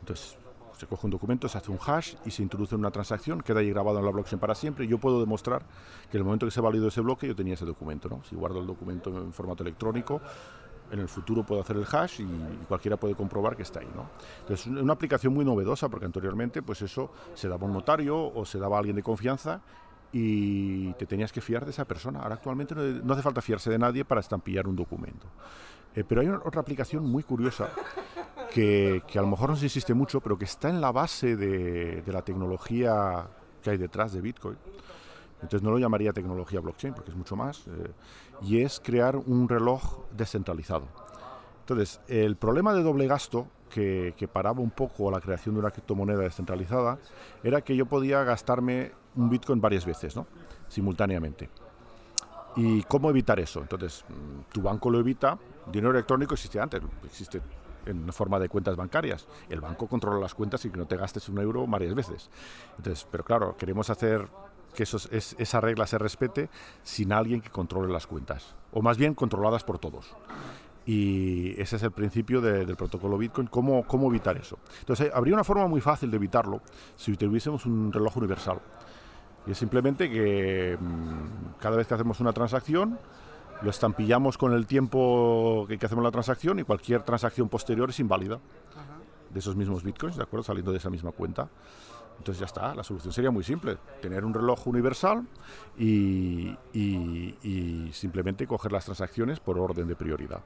Entonces, se coge un documento, se hace un hash y se introduce en una transacción, queda ahí grabado en la blockchain para siempre. Yo puedo demostrar que en el momento que se validó ese bloque yo tenía ese documento. ¿no? Si guardo el documento en formato electrónico, en el futuro puedo hacer el hash y, cualquiera puede comprobar que está ahí. ¿no? Entonces, es una aplicación muy novedosa porque anteriormente pues eso se daba a un notario o se daba a alguien de confianza y te tenías que fiar de esa persona. Ahora actualmente no, hace falta fiarse de nadie para estampillar un documento. Eh, pero hay otra aplicación muy curiosa que, que, a lo mejor no se insiste mucho, pero que está en la base de, de la tecnología que hay detrás de Bitcoin entonces no lo llamaría tecnología blockchain porque es mucho más, eh, y es crear un reloj descentralizado. Entonces, el problema de doble gasto que, paraba un poco la creación de una criptomoneda descentralizada era que yo podía gastarme un Bitcoin varias veces, ¿no? simultáneamente. ¿Y cómo evitar eso? Entonces, mm, tu banco lo evita, dinero electrónico existe antes, existe en forma de cuentas bancarias. El banco controla las cuentas y que no te gastes un euro varias veces. Entonces, pero claro, queremos hacer que esa regla se respete sin alguien que controle las cuentas, o más bien controladas por todos. Y ese es el principio del protocolo Bitcoin, ¿Cómo, cómo evitar eso. Entonces, habría una forma muy fácil de evitarlo si tuviésemos un reloj universal. Y es simplemente que mm, cada vez que hacemos una transacción, lo estampillamos con el tiempo que, hacemos la transacción y cualquier transacción posterior es inválida de esos mismos bitcoins, ¿de acuerdo? Saliendo de esa misma cuenta. Entonces ya está, la solución sería muy simple, tener un reloj universal y, simplemente coger las transacciones por orden de prioridad.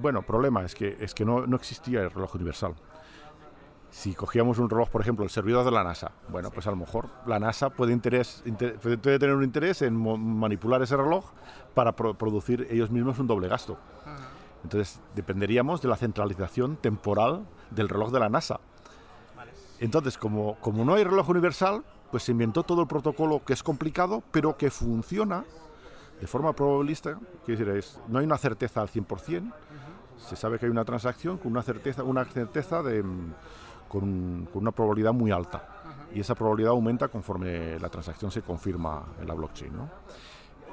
Bueno, problema es que, es que no, no existía el reloj universal. Si cogíamos un reloj, por ejemplo, el servidor de la NASA, bueno, pues a lo mejor la NASA puede, interés, puede tener un interés en manipular ese reloj para producir ellos mismos un doble gasto. Entonces, dependeríamos de la centralización temporal del reloj de la NASA. Entonces, como, como no hay reloj universal, pues se inventó todo el protocolo que es complicado, pero que funciona de forma probabilística. Quiere decir, no hay una certeza al 100%. Se sabe que hay una transacción con una certeza, una certeza de con, una probabilidad muy alta. Y esa probabilidad aumenta conforme la transacción se confirma en la blockchain.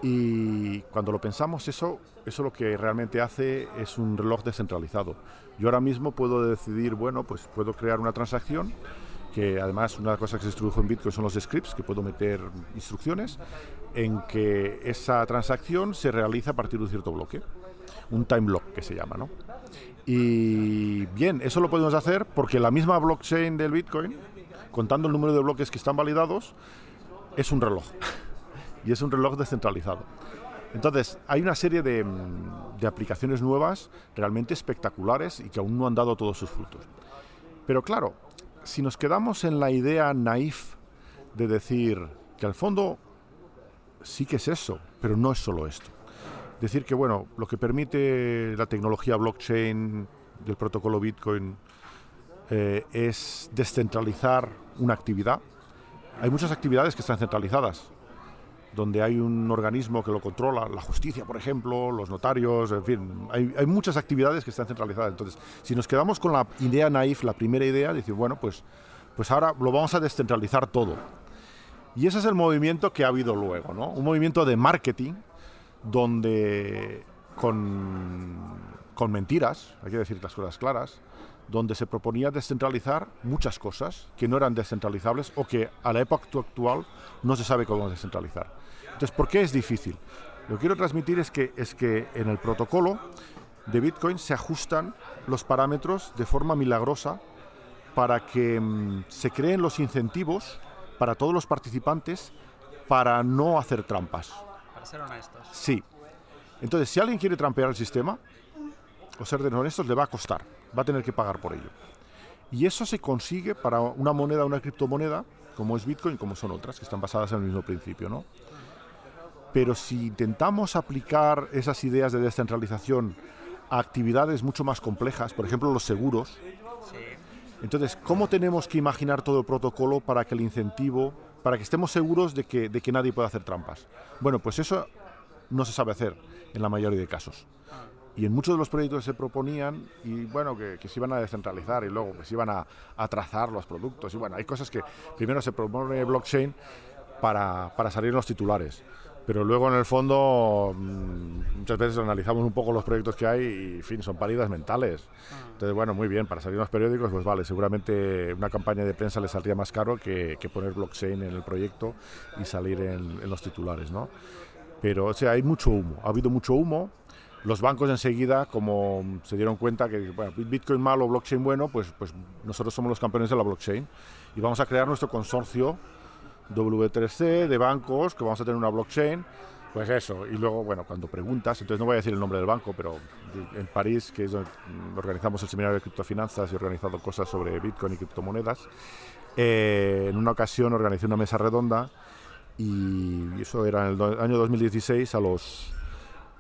Y cuando lo pensamos, eso, eso lo que realmente hace es un reloj descentralizado. Yo ahora mismo puedo decidir, bueno, pues puedo crear una transacción, que además una cosa que se introdujo en Bitcoin son los scripts, que puedo meter instrucciones, en que esa transacción se realiza a partir de un cierto bloque, un time block que se llama, ¿no? Y bien, eso lo podemos hacer porque la misma blockchain del Bitcoin, contando el número de bloques que están validados, es un reloj. y es un reloj descentralizado. Entonces, hay una serie de, de, aplicaciones nuevas realmente espectaculares y que aún no han dado todos sus frutos. Pero claro, si nos quedamos en la idea naif de decir que al fondo sí que es eso, pero no es solo esto decir que bueno, lo que permite la tecnología blockchain del protocolo Bitcoin eh, es descentralizar una actividad. Hay muchas actividades que están centralizadas, donde hay un organismo que lo controla, la justicia, por ejemplo, los notarios, en fin, hay, hay, muchas actividades que están centralizadas. Entonces, si nos quedamos con la idea naif, la primera idea, decir, bueno, pues, pues ahora lo vamos a descentralizar todo. Y ese es el movimiento que ha habido luego, ¿no? Un movimiento de marketing donde con, con mentiras, hay que decir las cosas claras, donde se proponía descentralizar muchas cosas que no eran descentralizables o que a la época actual no se sabe cómo descentralizar. Entonces, ¿por qué es difícil? Lo que quiero transmitir es que, es que en el protocolo de Bitcoin se ajustan los parámetros de forma milagrosa para que mm, se creen los incentivos para todos los participantes para no hacer trampas ser honestos. Sí. Entonces, si alguien quiere trampear el sistema o ser deshonestos, le va a costar. Va a tener que pagar por ello. Y eso se consigue para una moneda, una criptomoneda, como es Bitcoin, como son otras, que están basadas en el mismo principio, ¿no? Pero si intentamos aplicar esas ideas de descentralización a actividades mucho más complejas, por ejemplo los seguros, entonces, ¿cómo tenemos que imaginar todo el protocolo para que el incentivo para que estemos seguros de que, de que nadie pueda hacer trampas. Bueno, pues eso no se sabe hacer en la mayoría de casos. Y en muchos de los proyectos que se proponían, y bueno, que, se iban a descentralizar y luego que se iban a, a, trazar los productos. Y bueno, hay cosas que primero se propone blockchain para, para salir los titulares pero luego en el fondo mm, muchas veces analizamos un poco los proyectos que hay y, en fin, son pálidas mentales. Entonces, bueno, muy bien, para salir en los periódicos, pues vale, seguramente una campaña de prensa le saldría más caro que, poner blockchain en el proyecto y salir en, los titulares, ¿no? Pero, o sea, hay mucho humo, ha habido mucho humo. Los bancos enseguida, como se dieron cuenta que bueno, Bitcoin malo, blockchain bueno, pues, pues nosotros somos los campeones de la blockchain y vamos a crear nuestro consorcio W3C, de bancos, que vamos a tener una blockchain. Pues eso, y luego, bueno, cuando preguntas, entonces no voy a decir el nombre del banco, pero en París, que es donde organizamos el seminario de criptofinanzas y he organizado cosas sobre Bitcoin y criptomonedas, eh, en una ocasión organicé una mesa redonda y eso era en el año 2016 a los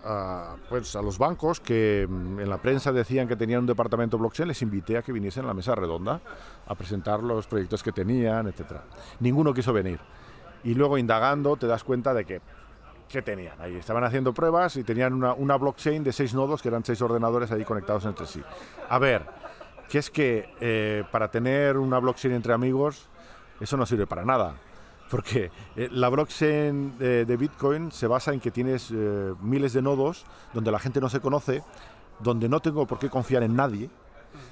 a, pues a los bancos que mm, en la prensa decían que tenían un departamento blockchain, les invité a que viniesen a la mesa redonda a presentar los proyectos que tenían, etcétera. Ninguno quiso venir. Y luego indagando te das cuenta de que ¿qué tenían ahí? Estaban haciendo pruebas y tenían una, una blockchain de seis nodos que eran seis ordenadores ahí conectados entre sí. A ver, que es que eh, para tener una blockchain entre amigos, eso no sirve para nada porque eh, la blockchain de, Bitcoin se basa en que tienes eh, miles de nodos donde la gente no se conoce, donde no tengo por qué confiar en nadie,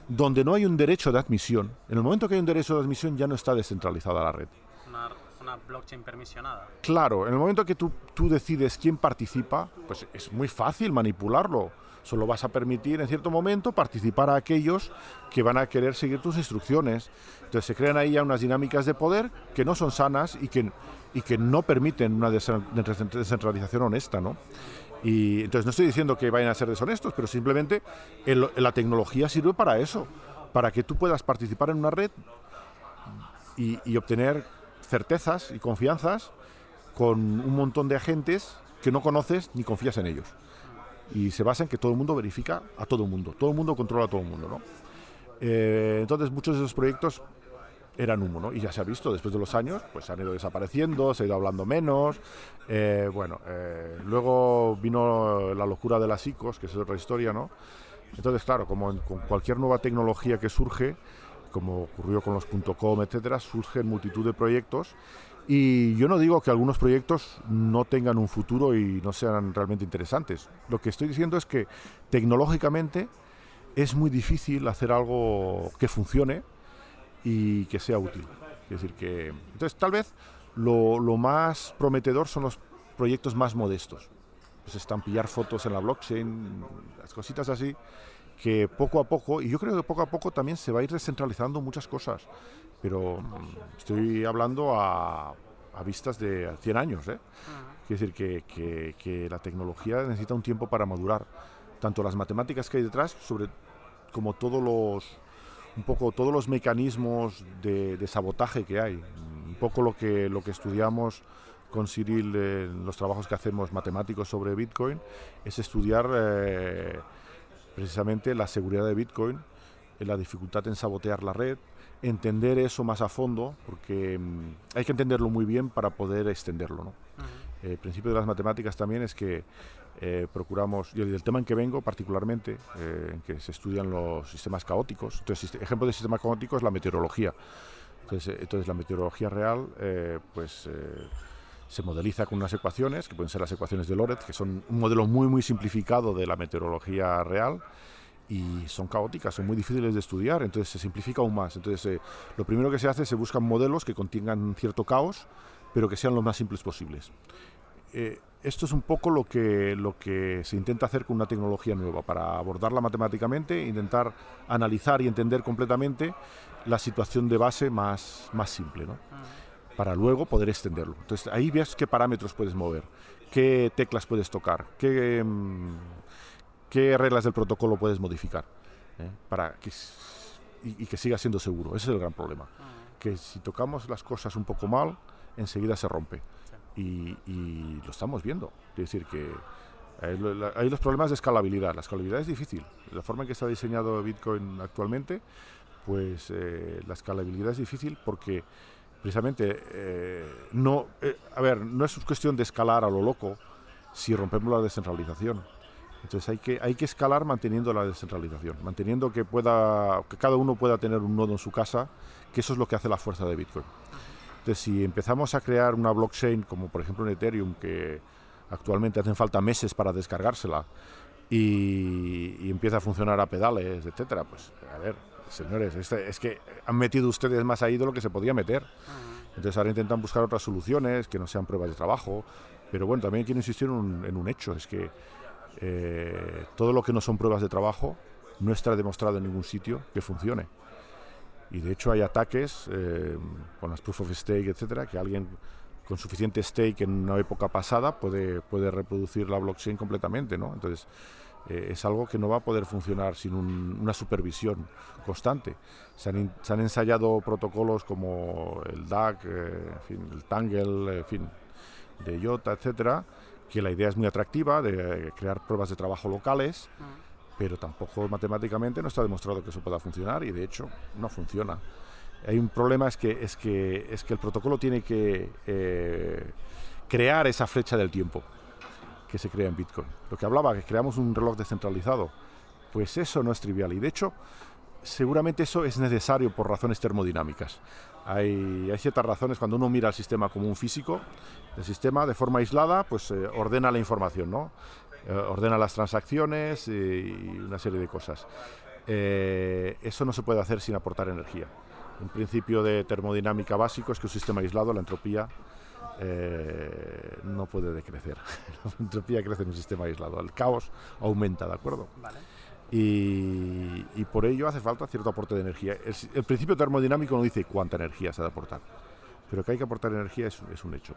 donde no hay un derecho de admisión. En el momento que hay un derecho de admisión ya no está descentralizada la red. Una, una blockchain permisionada. Claro, en el momento que tú, tú decides quién participa, pues es muy fácil manipularlo. Solo vas a permitir en cierto momento participar a aquellos que van a querer seguir tus instrucciones. Entonces se crean ahí ya unas dinámicas de poder que no son sanas y que, y que no permiten una descentralización honesta, ¿no? Y entonces no estoy diciendo que vayan a ser deshonestos, pero simplemente la tecnología sirve para eso, para que tú puedas participar en una red y, obtener certezas y confianzas con un montón de agentes que no conoces ni confías en ellos. Y se basa en que todo el mundo verifica a todo el mundo, todo el mundo controla a todo el mundo. ¿no? Eh, entonces muchos de esos proyectos eran humo, ¿no? Y ya se ha visto, después de los años, pues han ido desapareciendo, se ha ido hablando menos. Eh, bueno, eh, luego vino la locura de las ICOs, que es otra historia, ¿no? Entonces, claro, como con cualquier nueva tecnología que surge, como ocurrió con los .com, etcétera, surgen multitud de proyectos y yo no digo que algunos proyectos no tengan un futuro y no sean realmente interesantes. Lo que estoy diciendo es que tecnológicamente es muy difícil hacer algo que funcione y que sea útil. Es decir, que entonces tal vez lo, más prometedor son los proyectos más modestos. Pues estampillar fotos en la blockchain, las cositas así, que poco a poco, y yo creo que poco a poco también se va a ir descentralizando muchas cosas, pero mm, estoy hablando a, a vistas de 100 años. ¿eh? Quiere decir que, que, que, la tecnología necesita un tiempo para madurar, tanto las matemáticas que hay detrás, sobre, como todos los, un poco todos los mecanismos de, de sabotaje que hay, un poco lo que, lo que estudiamos con Cyril en los trabajos que hacemos matemáticos sobre Bitcoin, es estudiar... Eh, precisamente la seguridad de Bitcoin, la dificultad en sabotear la red, entender eso más a fondo, porque mm, hay que entenderlo muy bien para poder extenderlo. ¿no? El principio de las matemáticas también es que eh, procuramos, y el, tema en que vengo particularmente, eh, en que se estudian los sistemas caóticos, entonces ejemplo de sistema caótico es la meteorología. Entonces, entonces la meteorología real, pues se modeliza con unas ecuaciones, que pueden ser las ecuaciones de Lorentz, que son un modelo muy, muy simplificado de la meteorología real, y son caóticas, son muy difíciles de estudiar, entonces se simplifica aún más. Entonces, eh, lo primero que se hace es se buscan modelos que contengan cierto caos, pero que sean lo más simples posibles. Eh, esto es un poco lo que, lo que se intenta hacer con una tecnología nueva, para abordarla matemáticamente, intentar analizar y entender completamente la situación de base más, más simple. ¿no? Ah para luego poder extenderlo. Entonces ahí ves qué parámetros puedes mover, qué teclas puedes tocar, qué, mm, qué reglas del protocolo puedes modificar ¿eh? para que, y, que siga siendo seguro. Ese es el gran problema. Ah. Que si tocamos las cosas un poco mal, enseguida se rompe. Y, lo estamos viendo. Es decir, que hay, los problemas de escalabilidad. La escalabilidad es difícil. La forma en que está diseñado Bitcoin actualmente, pues eh, la escalabilidad es difícil porque precisamente, eh, no, eh, a ver, no es cuestión de escalar a lo loco si rompemos la descentralización. Entonces hay que, hay que escalar manteniendo la descentralización, manteniendo que, pueda, que cada uno pueda tener un nodo en su casa, que eso es lo que hace la fuerza de Bitcoin. Entonces si empezamos a crear una blockchain, como por ejemplo en Ethereum, que actualmente hacen falta meses para descargársela, y, y empieza a funcionar a pedales, etcétera, pues a ver, señores, este, es que han metido ustedes más ahí de lo que se podía meter. Entonces ahora intentan buscar otras soluciones que no sean pruebas de trabajo. Pero bueno, también quiero insistir en un, hecho, es que eh, todo lo que no son pruebas de trabajo no está demostrado en ningún sitio que funcione. Y de hecho hay ataques eh, con las proof of stake, etcétera, que alguien con suficiente stake en una época pasada puede, puede reproducir la blockchain completamente, ¿no? Entonces, eh, es algo que no va a poder funcionar sin una supervisión constante. Se han, ensayado protocolos como el DAC, eh, el Tangle, en fin, de IOTA, etcétera, que la idea es muy atractiva de crear pruebas de trabajo locales, pero tampoco matemáticamente no está demostrado que eso pueda funcionar y de hecho no funciona. Hay un problema es que es que es que el protocolo tiene que eh, crear esa flecha del tiempo que se crea en Bitcoin. Lo que hablaba, que creamos un reloj descentralizado, pues eso no es trivial. Y de hecho, seguramente eso es necesario por razones termodinámicas. Hay, ciertas razones cuando uno mira el sistema como un físico, el sistema de forma aislada pues eh, ordena la información, ¿no? Eh, ordena las transacciones y una serie de cosas. Eh, eso no se puede hacer sin aportar energía. Un principio de termodinámica básico es que un sistema aislado, la entropía, eh, no puede decrecer. la entropía crece en un sistema aislado. El caos aumenta, ¿de acuerdo? Y, por ello hace falta cierto aporte de energía. El, principio termodinámico no dice cuánta energía se ha de aportar, pero que hay que aportar energía es, es un hecho.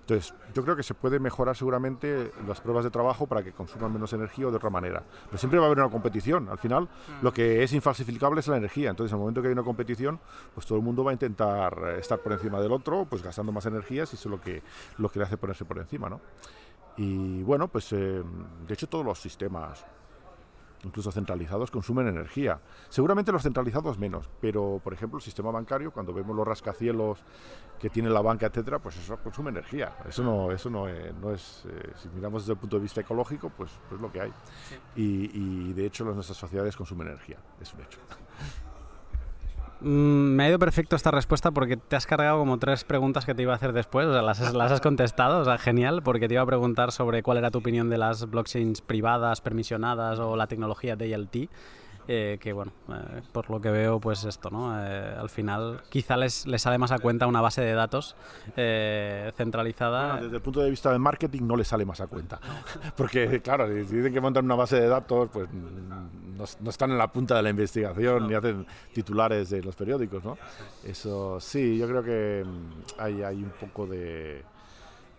Entonces, yo creo que se puede mejorar seguramente las pruebas de trabajo para que consuman menos energía o de otra manera. Pero siempre va a haber una competición. Al final, lo que es infalsificable es la energía. Entonces, en el momento que hay una competición, pues todo el mundo va a intentar estar por encima del otro, pues gastando más energía, si eso es lo que, lo que le hace ponerse por encima, ¿no? Y bueno, pues eh, de hecho todos los sistemas incluso centralizados, consumen energía. Seguramente los centralizados menos, pero por ejemplo el sistema bancario, cuando vemos los rascacielos que tiene la banca, etcétera, pues eso consume energía. Eso no, eso no, eh, no es, eh, si miramos desde el punto de vista ecológico, pues, es pues lo que hay. Y, y de hecho nuestras sociedades consumen energía, es un hecho. Mm, me ha ido perfecto esta respuesta porque te has cargado como tres preguntas que te iba a hacer después, o sea, las, has contestado, o sea, genial, porque te iba a preguntar sobre cuál era tu opinión de las blockchains privadas, permisionadas o la tecnología DLT. Eh, que bueno, eh, por lo que veo, pues esto, ¿no? Eh, al final quizá les, les, sale más a cuenta una base de datos centralizada. desde el punto de vista del marketing no les sale más a cuenta, porque claro, si dicen que montan una base de datos, pues no, están en la punta de la investigación ni hacen titulares de los periódicos, ¿no? Eso sí, yo creo que mm, hay, hay un poco de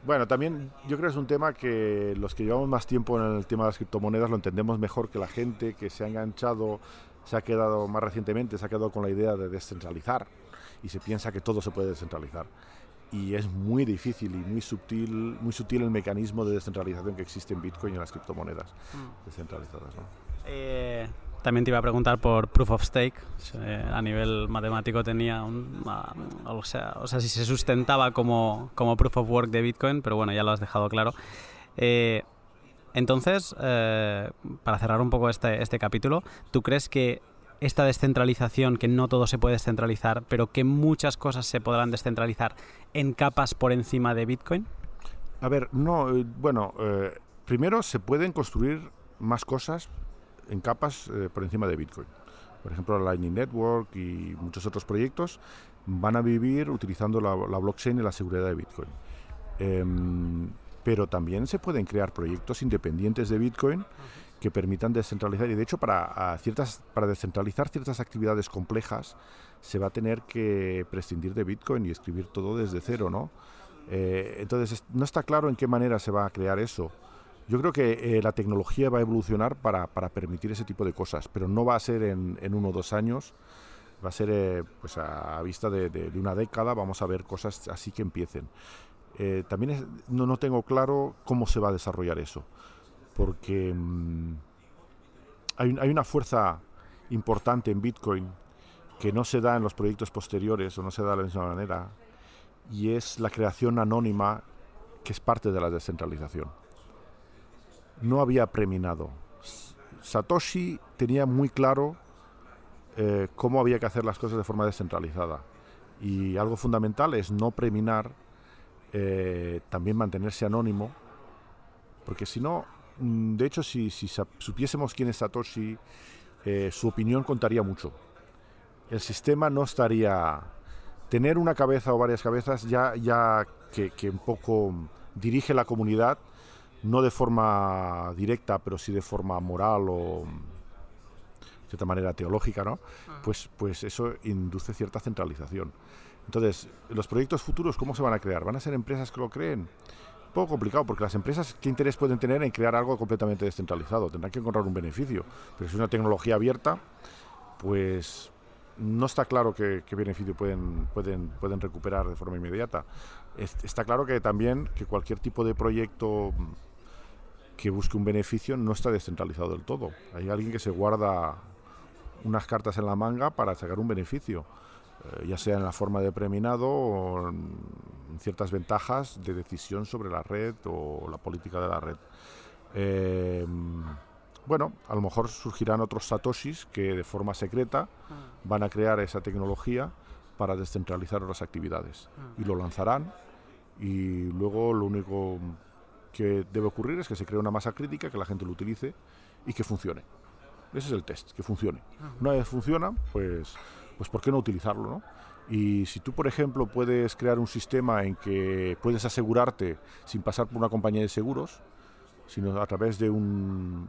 bueno, también yo creo que es un tema que los que llevamos más tiempo en el tema de las criptomonedas lo entendemos mejor que la gente que se ha enganchado, se ha quedado más recientemente, se ha quedado con la idea de descentralizar y se piensa que todo se puede descentralizar. Y es muy difícil y muy sutil, muy sutil el mecanismo de descentralización que existe en Bitcoin y en las criptomonedas mm. descentralizadas. ¿no? Eh, también te iba a preguntar por proof of stake. Eh, a nivel matemático tenía un, o, sea, o sea, si se sustentaba como, como proof of work de Bitcoin, pero bueno, ya lo has dejado claro. Eh, entonces, eh, para cerrar un poco este, este capítulo, ¿tú crees que esta descentralización, que no todo se puede descentralizar, pero que muchas cosas se podrán descentralizar en capas por encima de Bitcoin? A ver, no, bueno, primero se pueden construir más cosas en capas eh, por encima de Bitcoin. Por ejemplo, la Lightning Network y muchos otros proyectos van a vivir utilizando la, blockchain y la seguridad de Bitcoin. Em, pero también se pueden crear proyectos independientes de Bitcoin que permitan descentralizar. Y de hecho, para, ciertas, para descentralizar ciertas actividades complejas, se va a tener que prescindir de Bitcoin y escribir todo desde cero, ¿no? Eh, entonces, no está claro en qué manera se va a crear eso. Yo creo que eh, la tecnología va a evolucionar para, para, permitir ese tipo de cosas, pero no va a ser en, uno o dos años, va a ser eh, pues a, vista de, una década, vamos a ver cosas así que empiecen. Eh, también no, no, tengo claro cómo se va a desarrollar eso, porque mm, hay, hay, una fuerza importante en Bitcoin que no se da en los proyectos posteriores o no se da de la misma manera, y es la creación anónima que es parte de la descentralización no había preminado. Satoshi tenía muy claro eh, cómo había que hacer las cosas de forma descentralizada. Y algo fundamental es no preminar, eh, también mantenerse anónimo, porque si no, mm, de hecho, si, supiésemos quién es Satoshi, eh, su opinión contaría mucho. El sistema no estaría... Tener una cabeza o varias cabezas ya, ya que, que un poco dirige la comunidad, no de forma directa, pero sí de forma moral o de cierta manera teológica, ¿no? Pues, pues eso induce cierta centralización. Entonces, los proyectos futuros, ¿cómo se van a crear? ¿Van a ser empresas que lo creen? Un poco complicado, porque las empresas, ¿qué interés pueden tener en crear algo completamente descentralizado? Tendrán que encontrar un beneficio. Pero si es una tecnología abierta, pues no está claro qué, beneficio pueden, pueden, pueden recuperar de forma inmediata. está claro que también que cualquier tipo de proyecto que busque un beneficio no está descentralizado del todo. Hay alguien que se guarda unas cartas en la manga para sacar un beneficio, eh, ya sea en la forma de preminado o en ciertas ventajas de decisión sobre la red o la política de la red. Eh, bueno, a lo mejor surgirán otros satoshis que de forma secreta ah. van a crear esa tecnología para descentralizar las actividades ah. y lo lanzarán y luego lo único que debe ocurrir es que se cree una masa crítica, que la gente lo utilice y que funcione. Ese es el test, que funcione. Una vez funciona, pues, pues ¿por qué no utilizarlo? ¿no? Y si tú, por ejemplo, puedes crear un sistema en que puedes asegurarte sin pasar por una compañía de seguros, sino a través de un,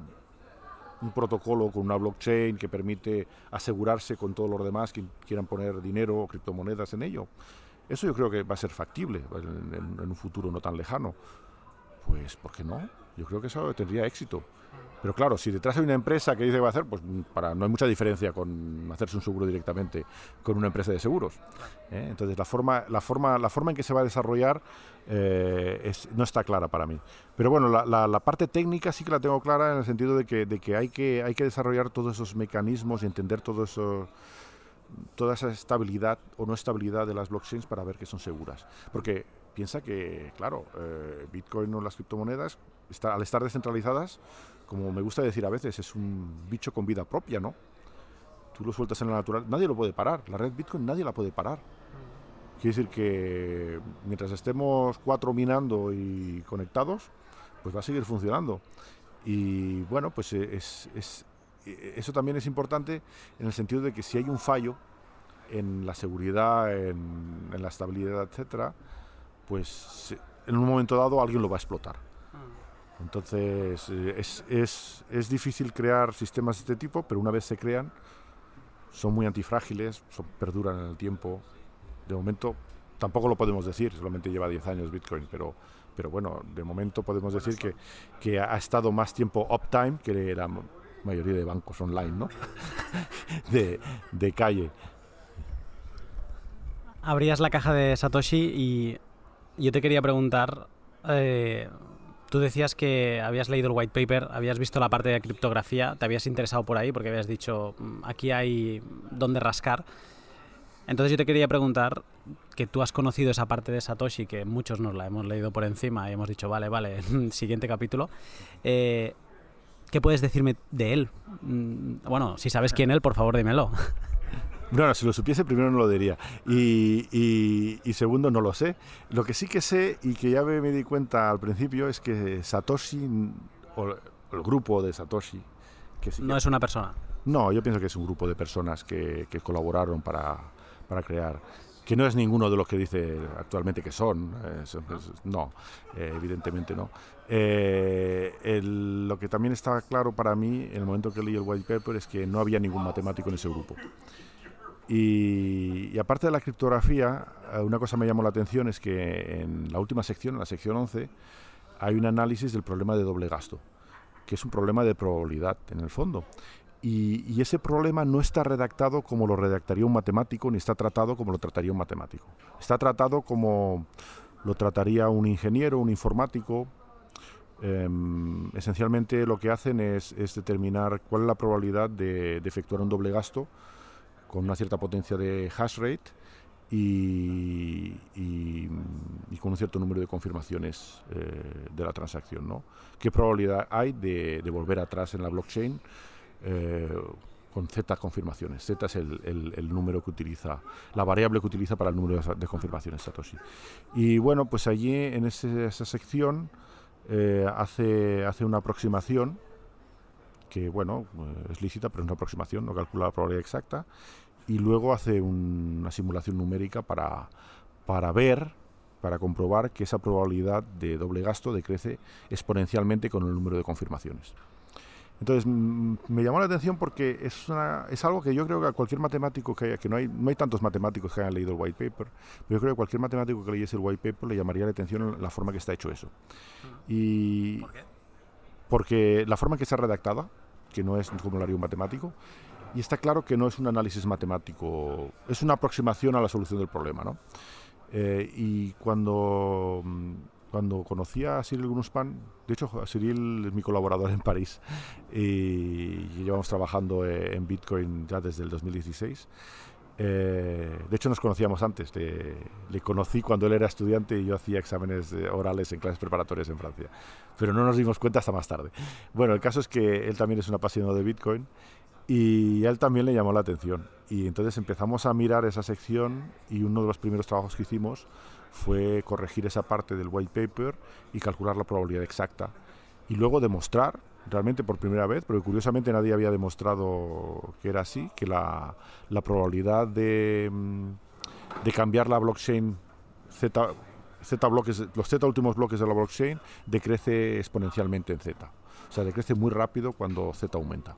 un protocolo con una blockchain que permite asegurarse con todos los demás que quieran poner dinero o criptomonedas en ello. Eso yo creo que va a ser factible en, en un futuro no tan lejano. Pues, ¿por qué no? Yo creo que eso tendría éxito. Pero claro, si detrás hay una empresa que dice que va a hacer, pues para, no hay mucha diferencia con hacerse un seguro directamente con una empresa de seguros. ¿eh? Entonces la forma, la, forma, la forma en que se va a desarrollar eh, no está clara para mí. Pero bueno, la, la, parte técnica sí que la tengo clara en el sentido de que, de que, hay, que hay que desarrollar todos esos mecanismos y entender todo eso toda esa estabilidad o no estabilidad de las blockchains para ver que son seguras. Porque piensa que, claro, eh, Bitcoin o las criptomonedas, está, al estar descentralizadas, como me gusta decir a veces, es un bicho con vida propia, ¿no? Tú lo sueltas en la naturaleza, nadie lo puede parar. La red Bitcoin nadie la puede parar. Quiere decir que mientras estemos cuatro minando y conectados, pues va a seguir funcionando. Y bueno, pues es, eso también es importante en el sentido de que si hay un fallo en la seguridad, en, en la estabilidad, etcétera, pues en un momento dado alguien lo va a explotar. Entonces, eh, es, es, es, difícil crear sistemas de este tipo, pero una vez se crean, son muy antifrágiles, son, perduran en el tiempo. De momento, tampoco lo podemos decir, solamente lleva 10 años Bitcoin, pero, pero bueno, de momento podemos decir que, que ha estado más tiempo uptime que la mayoría de bancos online, ¿no? de, de calle. Abrías la caja de Satoshi y yo te quería preguntar, eh, Tú decías que habías leído el white paper, habías visto la parte de criptografía, te habías interesado por ahí porque habías dicho, mm, aquí hay donde rascar. Entonces yo te quería preguntar, que tú has conocido esa parte de Satoshi, que muchos nos la hemos leído por encima y hemos dicho, vale, vale, siguiente capítulo. Eh, ¿Qué puedes decirme de él? Mm, bueno, si sabes quién él, por favor, dímelo. No, si lo supiese primero no lo diría. Y, y, segundo, no lo sé. Lo que sí que sé y que ya me, di cuenta al principio es que Satoshi, o el grupo de Satoshi... Que no es una persona. No, yo pienso que es un grupo de personas que, que colaboraron para, para, crear. Que no es ninguno de los que dice actualmente que son. no, eh, evidentemente no. Eh, lo que también estaba claro para mí en el momento que leí el white paper es que no había ningún matemático en ese grupo. Y, aparte de la criptografía, eh, una cosa me llamó la atención es que en la última sección, en la sección 11, hay un análisis del problema de doble gasto, que es un problema de probabilidad en el fondo. Y, ese problema no está redactado como lo redactaría un matemático, ni está tratado como lo trataría un matemático. Está tratado como lo trataría un ingeniero, un informático. Em, esencialmente lo que hacen es, determinar cuál es la probabilidad de efectuar un doble gasto con una cierta potencia de hash rate y, con un cierto número de confirmaciones eh, de la transacción. ¿no? ¿Qué probabilidad hay de, volver atrás en la blockchain? Eh, con Z confirmaciones. Z es el, número que utiliza, la variable que utiliza para el número de, confirmaciones Satoshi. Y bueno, pues allí en esa sección eh, hace, hace una aproximación que bueno, eh, es lícita, pero es una aproximación, no calcula la probabilidad exacta, y luego hace una simulación numérica para, para ver, para comprobar que esa probabilidad de doble gasto decrece exponencialmente con el número de confirmaciones. Entonces, me llamó la atención porque es, es algo que yo creo que a cualquier matemático que haya, que no hay, no hay tantos matemáticos que hayan leído el white paper, pero yo creo que cualquier matemático que leyese el white paper le llamaría la atención la forma que está hecho eso. Y, ¿Por qué? Porque la forma en que está redactada, que no es un formulario matemático, y está claro que no es un análisis matemático, es una aproximación a la solución del problema. ¿no? Eh, y cuando, mm, cuando conocí a Cyril Gruspan, de hecho Cyril es mi colaborador en París y llevamos trabajando eh, en Bitcoin ya desde el 2016, eh, de hecho, nos conocíamos antes. Le, conocí cuando él era estudiante y yo hacía exámenes orales en clases preparatorias en Francia. Pero no nos dimos cuenta hasta más tarde. Bueno, el caso es que él también es un apasionado de Bitcoin y a él también le llamó la atención. Y entonces empezamos a mirar esa sección y uno de los primeros trabajos que hicimos fue corregir esa parte del white paper y calcular la probabilidad exacta. Y luego demostrar realmente por primera vez, porque curiosamente nadie había demostrado que era así, que la, la probabilidad de, mm, de cambiar la blockchain Z, Z bloques, los Z últimos bloques de la blockchain decrece exponencialmente en Z. O sea, decrece muy rápido cuando Z aumenta.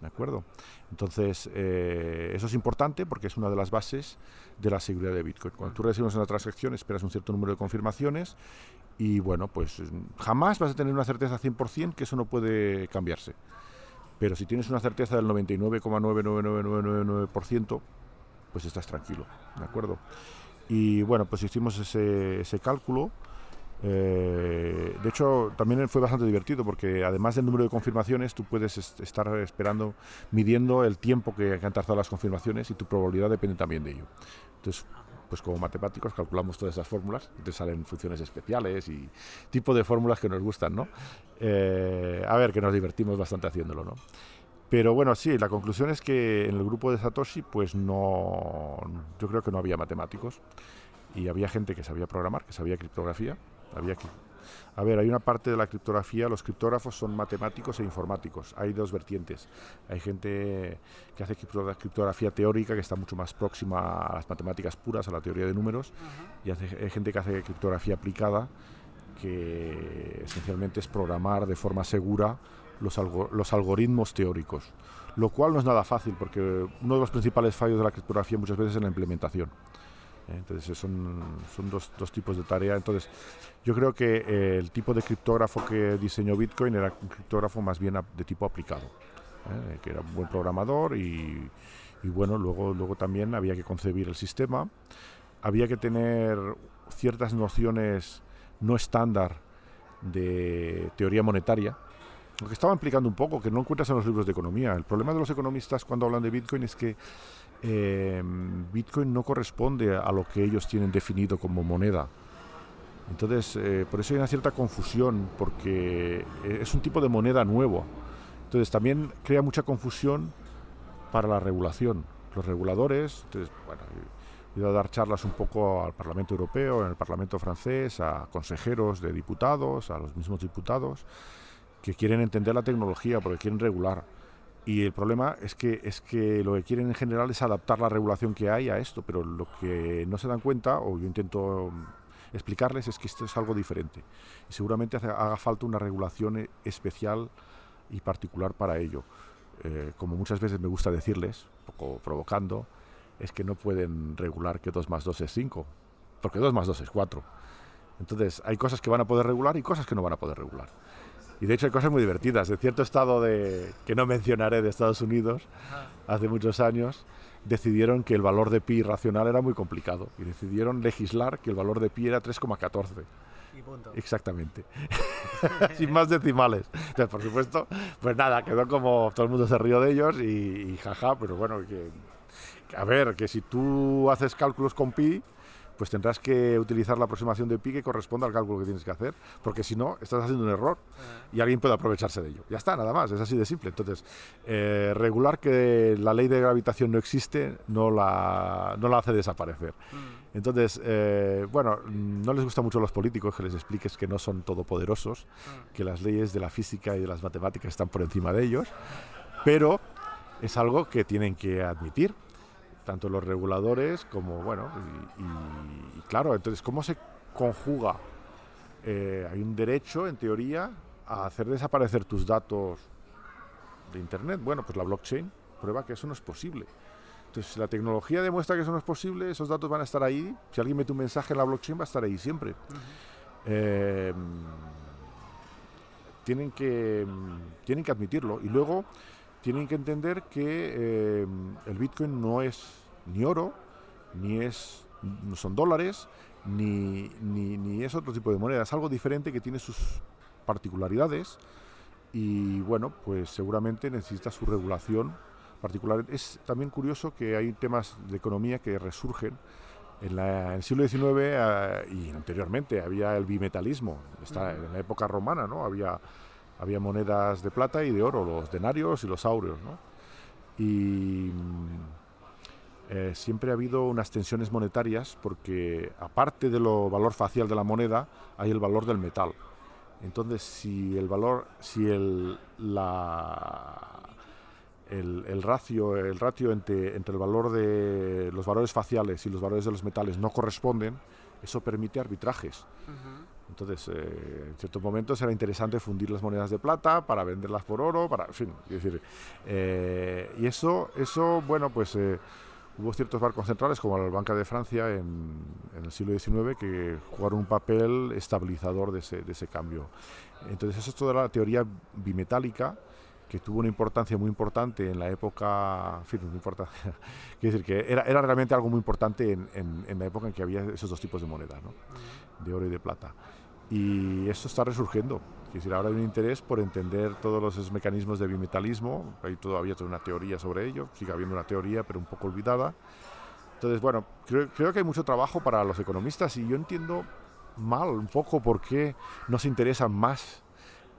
¿De acuerdo? Entonces, eh, eso es importante porque es una de las bases de la seguridad de Bitcoin. Cuando tú recibes una transacción, esperas un cierto número de confirmaciones y, bueno, pues jamás vas a tener una certeza 100% que eso no puede cambiarse. Pero si tienes una certeza del 99,99999%, pues estás tranquilo, ¿de acuerdo? Y bueno, pues hicimos ese, cálculo. Eh, de hecho, también fue bastante divertido porque además del número de confirmaciones, tú puedes estar esperando, midiendo el tiempo que, han tardado las confirmaciones y tu probabilidad depende también de ello. Entonces, pues como matemáticos calculamos todas esas fórmulas te salen funciones especiales y tipo de fórmulas que nos gustan, ¿no? Eh, a ver, que nos divertimos bastante haciéndolo, ¿no? Pero bueno, sí, la conclusión es que en el grupo de Satoshi, pues no, yo creo que no había matemáticos y había gente que sabía programar, que sabía criptografía. Había a ver, hay una parte de la criptografía, los criptógrafos son matemáticos e informáticos. Hay dos vertientes. Hay gente que hace criptografía teórica, que está mucho más próxima a las matemáticas puras, a la teoría de números, y hay gente que hace criptografía aplicada, que esencialmente es programar de forma segura los, los algoritmos teóricos, lo cual no es nada fácil porque uno de los principales fallos de la criptografía muchas veces es la implementación. Entonces son, son dos, dos, tipos de tarea. Entonces yo creo que eh, el tipo de criptógrafo que diseñó Bitcoin era un criptógrafo más bien de tipo aplicado, ¿eh? que era un buen programador y, y, bueno, luego, luego también había que concebir el sistema, había que tener ciertas nociones no estándar de teoría monetaria, lo que estaba implicando un poco, que no encuentras en los libros de economía. El problema de los economistas cuando hablan de Bitcoin es que em, Bitcoin no corresponde a lo que ellos tienen definido como moneda. Entonces, eh, por eso hay una cierta confusión, porque eh, es un tipo de moneda nuevo. Entonces, también crea mucha confusión para la regulación. Los reguladores, entonces, bueno, he a dar charlas un poco al Parlamento Europeo, en el Parlamento francés, a consejeros de diputados, a los mismos diputados que quieren entender la tecnología porque quieren regular. Y el problema es que, es que lo que quieren en general es adaptar la regulación que hay a esto, pero lo que no se dan cuenta, o yo intento explicarles, es que esto es algo diferente. Y seguramente haga falta una regulación e, especial y particular para ello. Eh, como muchas veces me gusta decirles, un poco provocando, es que no pueden regular que 2 más 2 es 5, porque 2 más 2 es 4. Entonces, hay cosas que van a poder regular y cosas que no van a poder regular. Y de hecho hay cosas muy divertidas. De cierto estado de, que no mencionaré de Estados Unidos, hace muchos años, decidieron que el valor de pi racional era muy complicado y decidieron legislar que el valor de pi era 3,14. Exactamente. Sin más decimales. Entonces, por supuesto, pues nada, quedó como todo el mundo se rió de ellos y, jaja, pero bueno, que, a ver, que si tú haces cálculos con pi, pues tendrás que utilizar la aproximación de pi que corresponda al cálculo que tienes que hacer, porque si no, estás haciendo un error y alguien puede aprovecharse de ello. Ya está, nada más, es así de simple. Entonces, eh, regular que la ley de gravitación no existe no la, no la hace desaparecer. Mm. Entonces, eh, bueno, no les gusta mucho a los políticos que les expliques que no son todopoderosos, mm. que las leyes de la física y de las matemáticas están por encima de ellos, pero es algo que tienen que admitir tanto los reguladores como, bueno, y, claro, entonces, ¿cómo se conjuga? Eh, hay un derecho, en teoría, a hacer desaparecer tus datos de Internet. Bueno, pues la blockchain prueba que eso no es posible. Entonces, si la tecnología demuestra que eso no es posible, esos datos van a estar ahí. Si alguien mete un mensaje en la blockchain, va a estar ahí siempre. Em, tienen, que, tienen que admitirlo. Y luego tienen que entender que eh, el Bitcoin no es ni oro, ni es, no son dólares, ni, ni, es otro tipo de moneda. Es algo diferente que tiene sus particularidades y bueno, pues seguramente necesita su regulación particular. Es también curioso que hay temas de economía que resurgen. En, el siglo XIX eh, y anteriormente había el bimetalismo, está en la época romana, ¿no? Había había monedas de plata y de oro, los denarios y los aureos. ¿no? Y mm, eh, siempre ha habido unas tensiones monetarias porque aparte de lo valor facial de la moneda, hay el valor del metal. Entonces, si el valor, si el, la, el, ratio, el ratio entre, entre el valor de los valores faciales y los valores de los metales no corresponden, eso permite arbitrajes. Entonces, eh, en ciertos momentos era interesante fundir las monedas de plata para venderlas por oro, para, en fin, decir, eh, y eso, eso, bueno, pues eh, hubo ciertos bancos centrales como la Banca de Francia en, el siglo XIX que jugaron un papel estabilizador de ese, de ese cambio. Entonces, eso es toda la teoría bimetálica que tuvo una importancia muy importante en la época, en fin, muy importante, quiero decir que era, era realmente algo muy importante en, en, la época en que había esos dos tipos de monedas, ¿no? de oro y de plata. Y eso está resurgiendo. Es decir, ahora hay un interés por entender todos los mecanismos de bimetalismo. Hay todavía toda una teoría sobre ello. Sigue habiendo una teoría, pero un poco olvidada. Entonces, bueno, creo, que hay mucho trabajo para los economistas y yo entiendo mal un poco por qué no se interesan más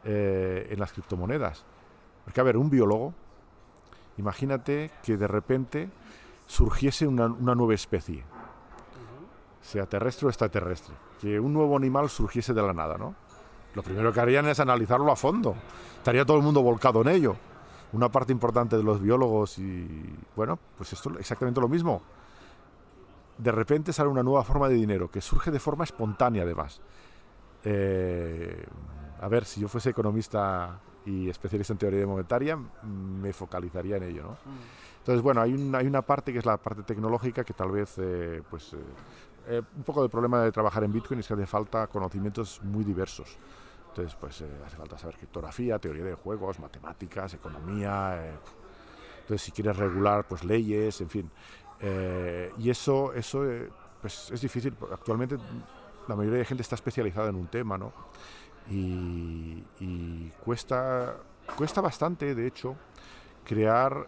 eh, en las criptomonedas. Porque, a ver, un biólogo, imagínate que de repente surgiese una nueva especie sea terrestre o extraterrestre, que un nuevo animal surgiese de la nada, ¿no? Lo primero que harían es analizarlo a fondo. Estaría todo el mundo volcado en ello. Una parte importante de los biólogos y, bueno, pues esto es exactamente lo mismo. De repente sale una nueva forma de dinero que surge de forma espontánea, además. Eh, a ver, si yo fuese economista y especialista en teoría monetaria, me focalizaría en ello, ¿no? Mm. Entonces, bueno, hay, hay, una parte que es la parte tecnológica que tal vez eh, pues, eh, eh, un poco del problema de trabajar en Bitcoin es que hace falta conocimientos muy diversos. Entonces, pues eh, hace falta saber criptografía, teoría de juegos, matemáticas, economía. Eh, entonces, si quieres regular, pues leyes, en fin. y eso, eso pues es difícil. Actualmente la mayoría de gente está especializada en un tema, ¿no? Y, y cuesta, cuesta bastante, de hecho, crear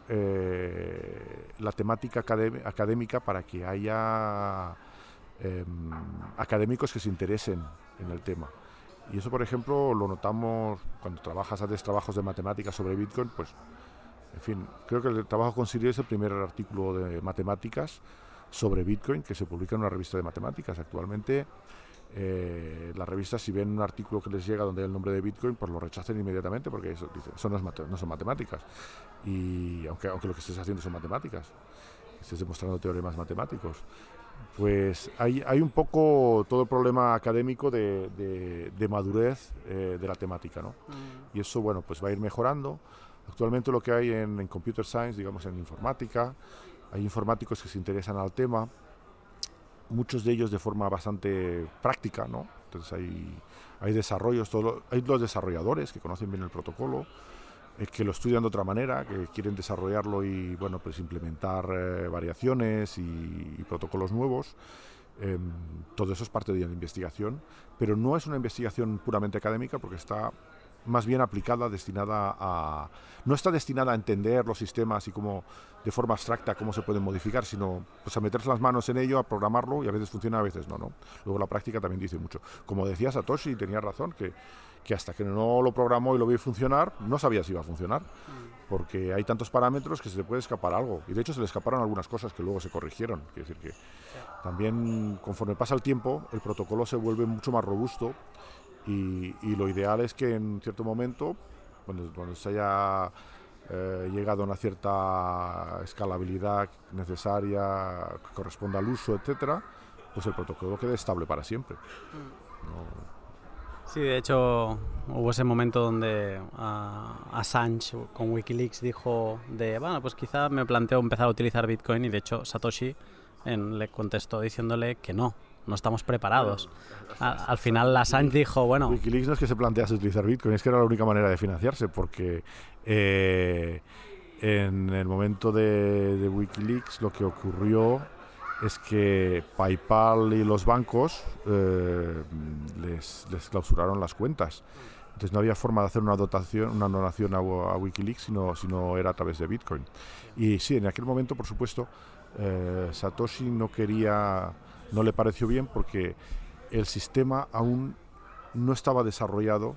la temática académica para que haya Em, académicos que se interesen en el tema. Y eso, por ejemplo, lo notamos cuando trabajas, haces trabajos de matemáticas sobre Bitcoin, pues, en fin, creo que el trabajo con es el primer artículo de matemáticas sobre Bitcoin que se publica en una revista de matemáticas. Actualmente, eh, las revistas, si ven un artículo que les llega donde hay el nombre de Bitcoin, pues lo rechacen inmediatamente porque eso, eso no, no, son matemáticas. Y aunque, aunque lo que estés haciendo son matemáticas, estés demostrando teoremas matemáticos pues hay, hay, un poco todo el problema académico de, de, madurez eh, de la temática, ¿no? Mm. Y eso, bueno, pues va a ir mejorando. Actualmente lo que hay en, en, Computer Science, digamos en informática, hay informáticos que se interesan al tema, muchos de ellos de forma bastante práctica, ¿no? Entonces hay, hay desarrollos, todo, hay los desarrolladores que conocen bien el protocolo, que lo estudian de otra manera, que quieren desarrollarlo y bueno, pues implementar eh, variaciones y, protocolos nuevos. Em, todo eso es parte de la investigación, pero no es una investigación puramente académica porque está más bien aplicada, destinada a... No está destinada a entender los sistemas y cómo, de forma abstracta, cómo se pueden modificar, sino pues a meterse las manos en ello, a programarlo y a veces funciona, a veces no, ¿no? Luego la práctica también dice mucho. Como decía Satoshi, tenía razón, que, que hasta que no lo programó y lo vio funcionar, no sabía si iba a funcionar. Porque hay tantos parámetros que se le puede escapar algo. Y de hecho se le escaparon algunas cosas que luego se corrigieron. Quiere decir que también conforme pasa el tiempo, el protocolo se vuelve mucho más robusto y, lo ideal es que en cierto momento, cuando, se haya eh, llegado a una cierta escalabilidad necesaria, que corresponda al uso, etcétera, pues el protocolo quede estable para siempre. Mm. Sí, de hecho hubo ese momento donde uh, Assange con Wikileaks dijo de, bueno, pues quizá me planteo empezar a utilizar Bitcoin y de hecho Satoshi le contestó diciéndole que no, no estamos preparados. al final la Assange dijo, bueno... Wikileaks no es que se plantease utilizar Bitcoin, es que era la única manera de financiarse, porque eh, en el momento de, Wikileaks lo que ocurrió es que PayPal y los bancos eh, les, clausuraron las cuentas. Entonces no había forma de hacer una dotación, una donación a, Wikileaks si no, si no era a través de Bitcoin. Y sí, en aquel momento, por supuesto, eh, Satoshi no quería no le pareció bien porque el sistema aún no estaba desarrollado.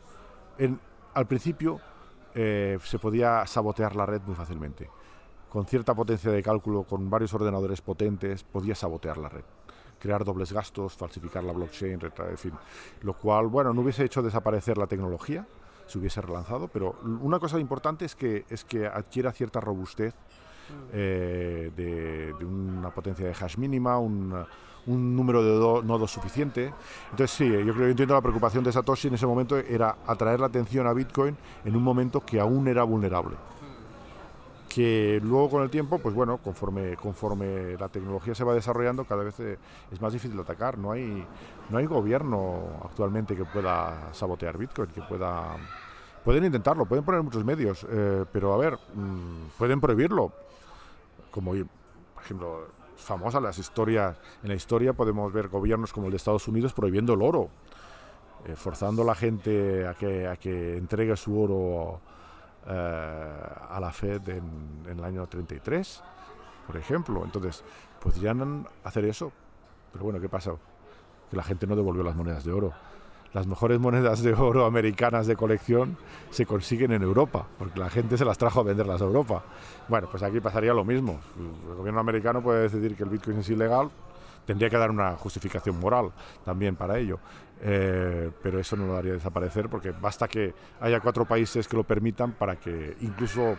Al principio eh, se podía sabotear la red muy fácilmente. Con cierta potencia de cálculo, con varios ordenadores potentes, podía sabotear la red. crear dobles gastos, falsificar la blockchain, en fin. Lo cual, bueno, no hubiese hecho desaparecer la tecnología, se hubiese relanzado, pero una cosa importante es que, es que adquiera cierta robustez eh, de, una potencia de hash mínima, un, un número de nodos suficiente. Entonces sí, yo creo que entiendo la preocupación de Satoshi en ese momento era atraer la atención a Bitcoin en un momento que aún era vulnerable que luego con el tiempo, pues bueno, conforme, conforme la tecnología se va desarrollando, cada vez eh, es más difícil atacar. No hay, no hay gobierno actualmente que pueda sabotear Bitcoin, que pueda... Pueden intentarlo, pueden poner muchos medios, eh, pero a ver, mm, pueden prohibirlo. Como, por ejemplo, famosas las historias, en la historia podemos ver gobiernos como el de Estados Unidos prohibiendo el oro, eh, forzando a la gente a que, a que entregue su oro eh, a la Fed en, el año 33, por ejemplo. Entonces, podrían hacer eso. Pero bueno, ¿qué pasa? Que la gente no devolvió las monedas de oro. Las mejores monedas de oro americanas de colección se consiguen en Europa, porque la gente se las trajo a venderlas a Europa. Bueno, pues aquí pasaría lo mismo. El gobierno americano puede decidir que el Bitcoin es ilegal, tendría que dar una justificación moral también para ello. Eh, pero eso no lo haría desaparecer porque basta que haya cuatro países que lo permitan para que incluso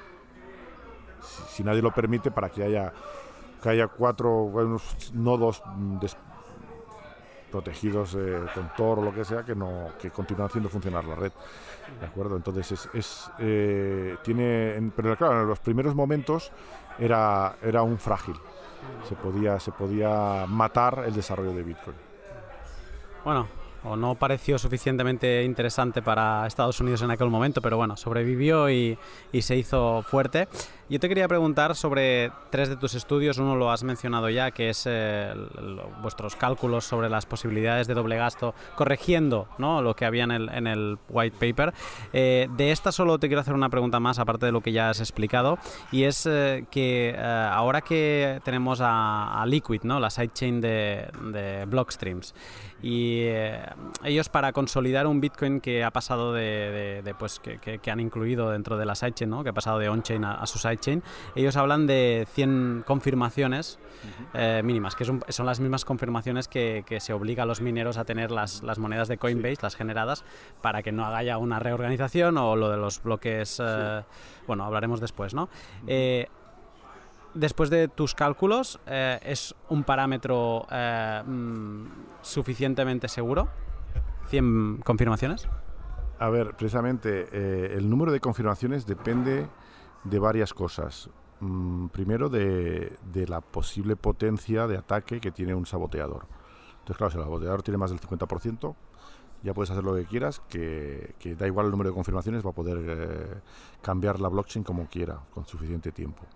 si, nadie lo permite para que haya que haya cuatro nodos protegidos eh, con Tor o lo que sea que no que continúen haciendo funcionar la red de acuerdo entonces es, eh, tiene pero claro en los primeros momentos era era un frágil. Se podía se podía matar el desarrollo de Bitcoin. Bueno o no pareció suficientemente interesante para Estados Unidos en aquel momento, pero bueno, sobrevivió y, se hizo fuerte. Yo te quería preguntar sobre tres de tus estudios. Uno lo has mencionado ya, que es eh, vuestros cálculos sobre las posibilidades de doble gasto, corrigiendo ¿no? lo que había en el, white paper. Eh, de esta solo te quiero hacer una pregunta más, aparte de lo que ya has explicado, y es eh, que ahora que tenemos a, Liquid, ¿no? la sidechain de, de Blockstreams, y ellos para consolidar un Bitcoin que ha pasado de, pues que, han incluido dentro de la sidechain, ¿no? que ha pasado de on-chain a, su sidechain, ellos hablan de 100 confirmaciones eh, mínimas, que son, las mismas confirmaciones que, se obliga a los mineros a tener las, monedas de Coinbase, las generadas, para que no haya una reorganización o lo de los bloques, eh, bueno, hablaremos después, ¿no? después de tus cálculos, eh, ¿es un parámetro eh, mm, suficientemente seguro? ¿100 confirmaciones? A ver, precisamente eh, el número de confirmaciones depende de varias cosas. Mm, primero, de, la posible potencia de ataque que tiene un saboteador. Entonces, claro, si el saboteador tiene más del 50%, ya puedes hacer lo que quieras, que, que da igual el número de confirmaciones, va a poder cambiar la blockchain como quiera, con suficiente tiempo.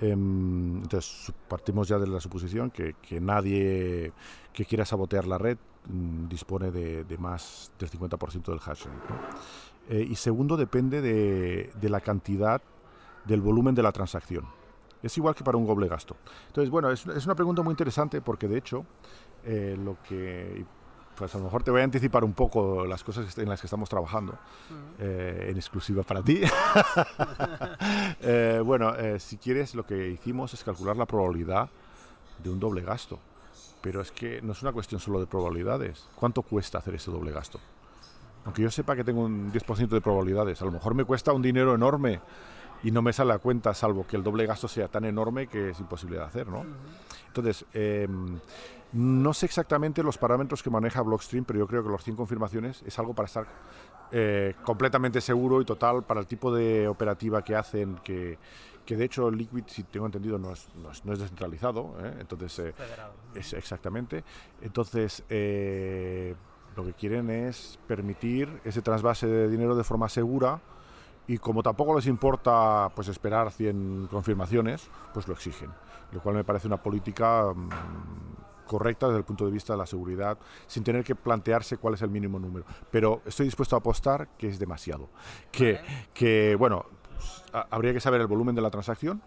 Em, entonces, partimos ya de la suposición que, nadie que quiera sabotear la red mm, dispone de, más del 50% del hash rate. Eh, y segundo, depende de, la cantidad del volumen de la transacción. Es igual que para un doble gasto. Entonces, bueno, es, es una pregunta muy interesante porque de hecho eh, lo que pues a lo mejor te voy a anticipar un poco las cosas en las que estamos trabajando, eh, en exclusiva para ti. Eh, bueno, si quieres, lo que hicimos es calcular la probabilidad de un doble gasto. Pero es que no es una cuestión solo de probabilidades. ¿Cuánto cuesta hacer ese doble gasto? Aunque yo sepa que tengo un 10% de probabilidades, a lo mejor me cuesta un dinero enorme y no me sale a cuenta, salvo que el doble gasto sea tan enorme que es imposible de hacer, ¿no? Entonces, em, no sé exactamente los parámetros que maneja Blockstream, pero yo creo que los 100 confirmaciones es algo para estar eh, completamente seguro y total para el tipo de operativa que hacen, que, que de hecho Liquid, si tengo entendido, no es, no es, descentralizado. ¿eh? Entonces, eh, es exactamente. Entonces, lo que quieren es permitir ese trasvase de dinero de forma segura y como tampoco les importa pues esperar 100 confirmaciones, pues lo exigen, lo cual me parece una política mm, correcta desde el punto de vista de la seguridad, sin tener que plantearse cuál es el mínimo número. Pero estoy dispuesto a apostar que es demasiado. Que, que bueno, habría que saber el volumen de la transacción,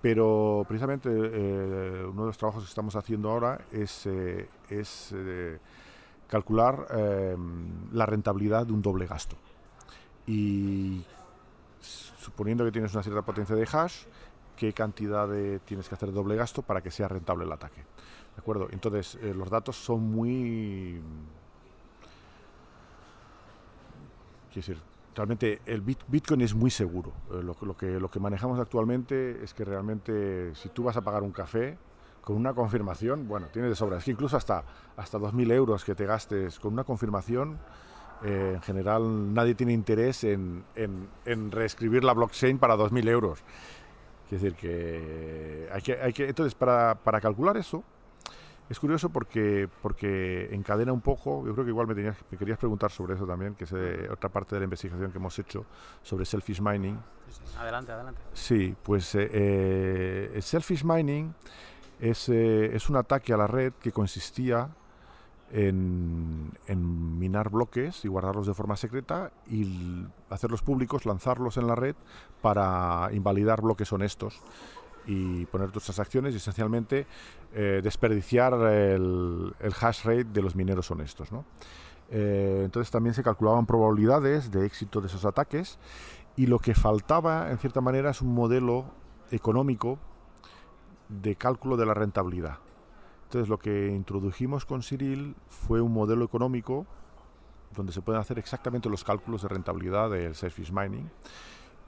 pero precisamente eh, uno de los trabajos que estamos haciendo ahora es, eh, es eh, calcular la rentabilidad de un doble gasto. Y suponiendo que tienes una cierta potencia de hash, qué cantidad de, tienes que hacer doble gasto para que sea rentable el ataque. ¿De acuerdo? Entonces, eh, los datos son muy... Quiero decir, realmente el Bitcoin es muy seguro. Eh, lo, lo, que, lo que manejamos actualmente es que realmente si tú vas a pagar un café, con una confirmación, bueno, tiene de sobra. Es que incluso hasta, hasta 2.000 euros que te gastes con una confirmación, eh, en general nadie tiene interés en, en, en reescribir la blockchain para 2.000 euros. Quiere decir que hay que, hay que entonces para, para, calcular eso es curioso porque porque encadena un poco. Yo creo que igual me, tenías, me querías preguntar sobre eso también, que es eh, otra parte de la investigación que hemos hecho sobre selfish mining. Sí, sí. Adelante, adelante. Sí, pues eh, eh, el selfish mining es, eh, es, un ataque a la red que consistía en, minar bloques y guardarlos de forma secreta y hacerlos públicos, lanzarlos en la red para invalidar bloques honestos y poner tus transacciones y esencialmente eh, desperdiciar el, hash rate de los mineros honestos. Eh, entonces también se calculaban probabilidades de éxito de esos ataques y lo que faltaba en cierta manera es un modelo económico de cálculo de la rentabilidad. Entonces lo que introdujimos con Cyril fue un modelo económico donde se pueden hacer exactamente los cálculos de rentabilidad del selfish mining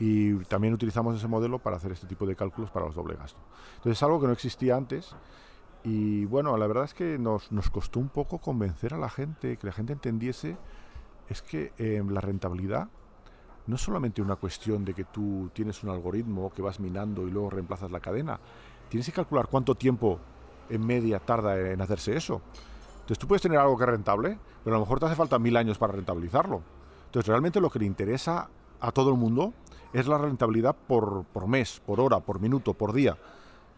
y también utilizamos ese modelo para hacer este tipo de cálculos para los doble gasto. Entonces es algo que no existía antes y bueno, la verdad es que nos, nos costó un poco convencer a la gente, que la gente entendiese, es que eh, la rentabilidad no es solamente una cuestión de que tú tienes un algoritmo que vas minando y luego reemplazas la cadena, tienes que calcular cuánto tiempo en media tarda en hacerse eso. Entonces tú puedes tener algo que es rentable, pero a lo mejor te hace falta mil años para rentabilizarlo. Entonces realmente lo que le interesa a todo el mundo es la rentabilidad por, por mes, por hora, por minuto, por día.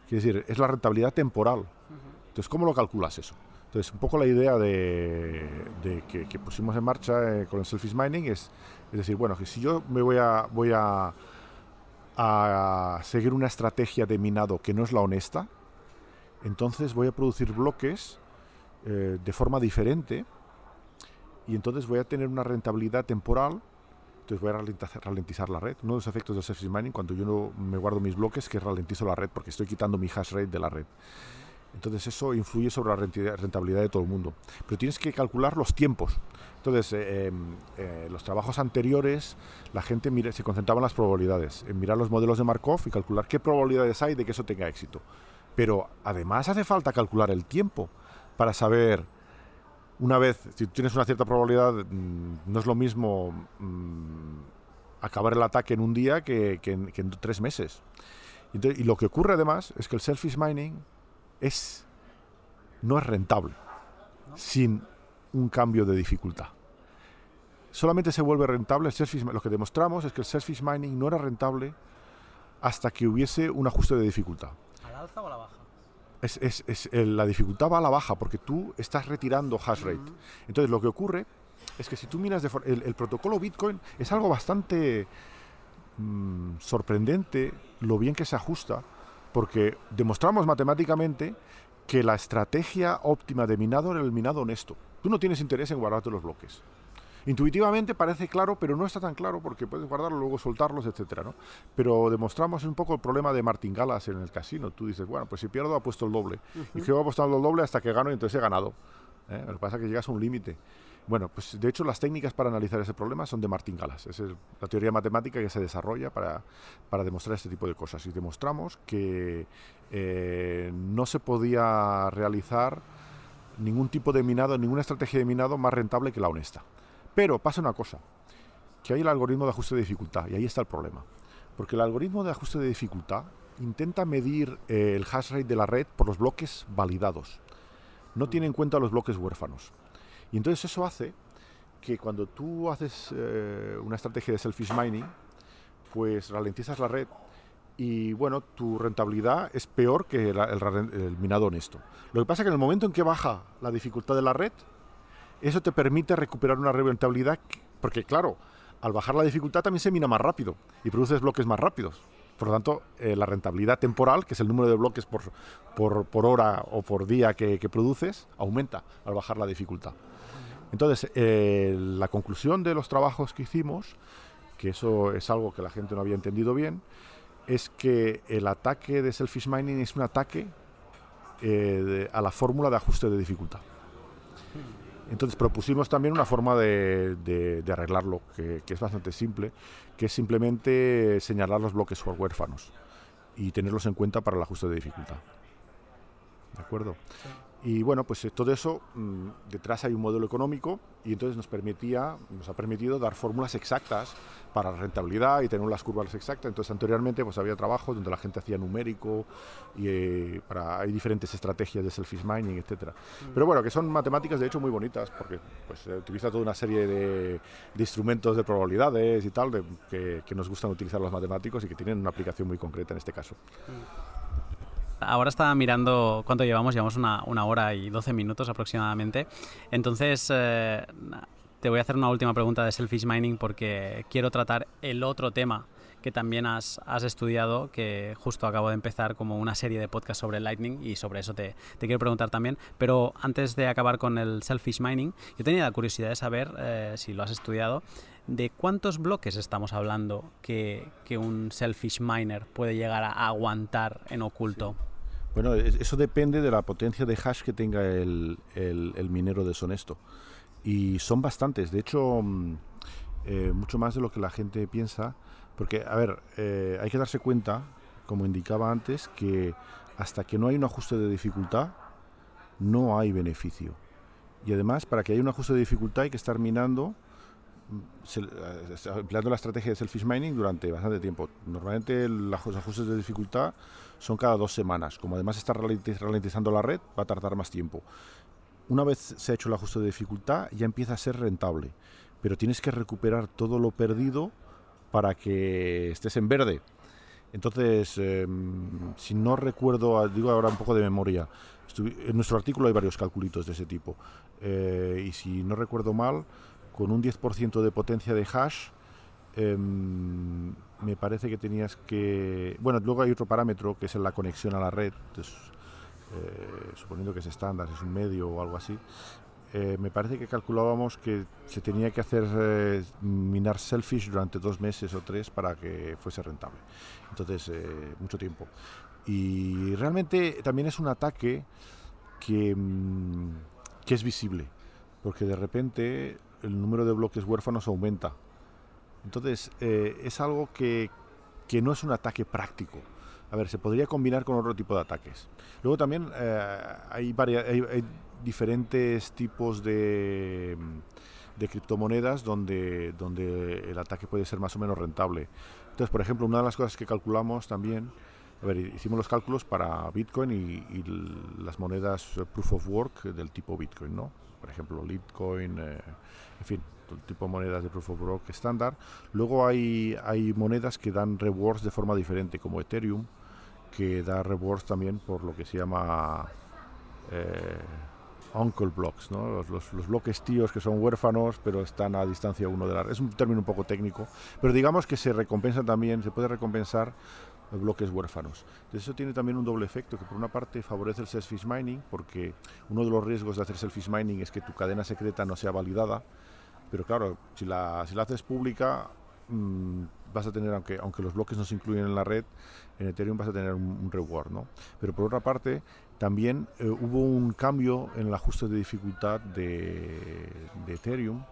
Quiere decir, es la rentabilidad temporal. Entonces, ¿cómo lo calculas eso? Entonces, un poco la idea de, de que, que, pusimos en marcha eh, con el selfish mining es, es decir, bueno, que si yo me voy a, voy a, a seguir una estrategia de minado que no es la honesta, entonces voy a producir bloques eh, de forma diferente y entonces voy a tener una rentabilidad temporal, entonces voy a ralentizar, la red. Uno de los efectos del selfish mining cuando yo no me guardo mis bloques es que ralentizo la red porque estoy quitando mi hash rate de la red. Entonces eso influye sobre la rentabilidad de todo el mundo. Pero tienes que calcular los tiempos. Entonces, eh, eh, los trabajos anteriores, la gente mira, se concentraba en las probabilidades, en mirar los modelos de Markov y calcular qué probabilidades hay de que eso tenga éxito. Pero además hace falta calcular el tiempo para saber, una vez, si tienes una cierta probabilidad, mmm, no es lo mismo mmm, acabar el ataque en un día que, en, tres meses. Y lo que ocurre además es que el selfish mining no es rentable sin un cambio de dificultad. Solamente se vuelve rentable el Lo que demostramos es que el selfish mining no era rentable hasta que hubiese un ajuste de dificultad. ¿A la alza o a la baja? Es, es, es, el, la dificultad va a la baja porque tú estás retirando hash rate. Uh -huh. Entonces lo que ocurre es que si tú miras de el, el, protocolo Bitcoin es algo bastante mmm, sorprendente lo bien que se ajusta porque demostramos matemáticamente que la estrategia óptima de minado era el minado honesto. Tú no tienes interés en guardarte los bloques. Intuitivamente parece claro, pero no está tan claro porque puedes guardarlo, luego soltarlos, etcétera, ¿no? Pero demostramos un poco el problema de Martin Galas en el casino. Tú dices, bueno, pues si pierdo, apuesto el doble. Uh -huh. Y que voy apostando el doble hasta que gano y entonces he ganado. ¿eh? Lo que pasa es que llegas a un límite. Bueno, pues de hecho las técnicas para analizar ese problema son de Martin Galas. Esa es la teoría matemática que se desarrolla para, para demostrar este tipo de cosas. Y demostramos que eh, no se podía realizar ningún tipo de minado, ninguna estrategia de minado más rentable que la honesta. Pero pasa una cosa, que hay el algoritmo de ajuste de dificultad, y ahí está el problema. Porque el algoritmo de ajuste de dificultad intenta medir eh, el hash rate de la red por los bloques validados. No tiene en cuenta los bloques huérfanos. Y entonces eso hace que cuando tú haces eh, una estrategia de selfish mining, pues ralentizas la red y bueno, tu rentabilidad es peor que la, el, el, minado honesto. Lo que pasa es que en el momento en que baja la dificultad de la red, eso te permite recuperar una rentabilidad, que, porque claro, al bajar la dificultad también se mina más rápido y produces bloques más rápidos. Por lo tanto, eh, la rentabilidad temporal, que es el número de bloques por, por, hora o por día que, produces, aumenta al bajar la dificultad. Entonces, eh, la conclusión de los trabajos que hicimos, que eso es algo que la gente no había entendido bien, es que el ataque de selfish mining es un ataque a la fórmula de ajuste de dificultad. Entonces propusimos también una forma de, arreglarlo, que, es bastante simple, que es simplemente señalar los bloques huérfanos y tenerlos en cuenta para el ajuste de dificultad. ¿De acuerdo? Y bueno, pues eh, todo eso, mm, detrás hay un modelo económico y entonces nos permitía, nos ha permitido dar fórmulas exactas para la rentabilidad y tener las curvas exactas. Entonces anteriormente pues había trabajo donde la gente hacía numérico y eh, para, hay diferentes estrategias de selfish mining, etcétera. Mm. Pero bueno, que son matemáticas de hecho muy bonitas porque pues se utiliza toda una serie de, instrumentos de probabilidades y tal que, que, nos gustan utilizar los matemáticos y que tienen una aplicación muy concreta en este caso. Mm. Ahora estaba mirando cuánto llevamos, llevamos una, hora y 12 minutos aproximadamente. Entonces, eh, te voy a hacer una última pregunta de Selfish Mining porque quiero tratar el otro tema que también has, estudiado, que justo acabo de empezar como una serie de podcasts sobre Lightning y sobre eso te, quiero preguntar también. Pero antes de acabar con el Selfish Mining, yo tenía la curiosidad de saber, eh, si lo has estudiado, de cuántos bloques estamos hablando que, un Selfish Miner puede llegar a aguantar en oculto. Bueno, eso depende de la potencia de hash que tenga el, minero deshonesto. Y son bastantes, de hecho, mm, eh, mucho más de lo que la gente piensa. Porque, a ver, eh, hay que darse cuenta, como indicaba antes, que hasta que no hay un ajuste de dificultad, no hay beneficio. Y además, para que haya un ajuste de dificultad hay que estar minando empleando la estrategia de selfish mining durante bastante tiempo. Normalmente los ajustes de dificultad son cada dos semanas. Como además está ralentizando la red, va a tardar más tiempo. Una vez se ha hecho el ajuste de dificultad, ya empieza a ser rentable. Pero tienes que recuperar todo lo perdido para que estés en verde. Entonces, em, si no recuerdo, digo ahora un poco de memoria, en nuestro artículo hay varios calculitos de ese tipo. Eh, y si no recuerdo mal, con un 10% de potencia de hash, em, me parece que tenías que... Bueno, luego hay otro parámetro que es la conexión a la red, eh, suponiendo que es estándar, es un medio o algo así. Eh, me parece que calculábamos que se tenía que hacer eh, minar selfish durante dos meses o tres para que fuese rentable. Entonces, mucho tiempo. Y realmente también es un ataque que, mm, que es visible, porque de repente el número de bloques huérfanos aumenta. Entonces, eh, es algo que, que, no es un ataque práctico. A ver, se podría combinar con otro tipo de ataques. Luego también eh, hay, diferentes tipos de, de criptomonedas donde, donde el ataque puede ser más o menos rentable. Entonces, por ejemplo, una de las cosas que calculamos también, a ver, hicimos los cálculos para Bitcoin y, las monedas Proof of Work del tipo Bitcoin, ¿no? Por ejemplo, Litecoin, eh, en fin, todo tipo de monedas de Proof of Work estándar. Luego hay, hay monedas que dan rewards de forma diferente, como Ethereum, que da rewards también por lo que se llama eh, uncle blocks, ¿no? Los, los, bloques tíos que son huérfanos, pero están a distancia uno de la. Es un término un poco técnico, pero digamos que se recompensa también, se puede recompensar bloques huérfanos. eso tiene también un doble efecto, que por una parte favorece el selfish mining, porque uno de los riesgos de hacer selfish mining es que tu cadena secreta no sea validada, pero claro, si la, si la haces pública, mm, vas a tener, aunque, aunque los bloques no se incluyen en la red, en Ethereum vas a tener un, reward, ¿no? Pero por otra parte, también eh, hubo un cambio en el ajuste de dificultad de, de Ethereum,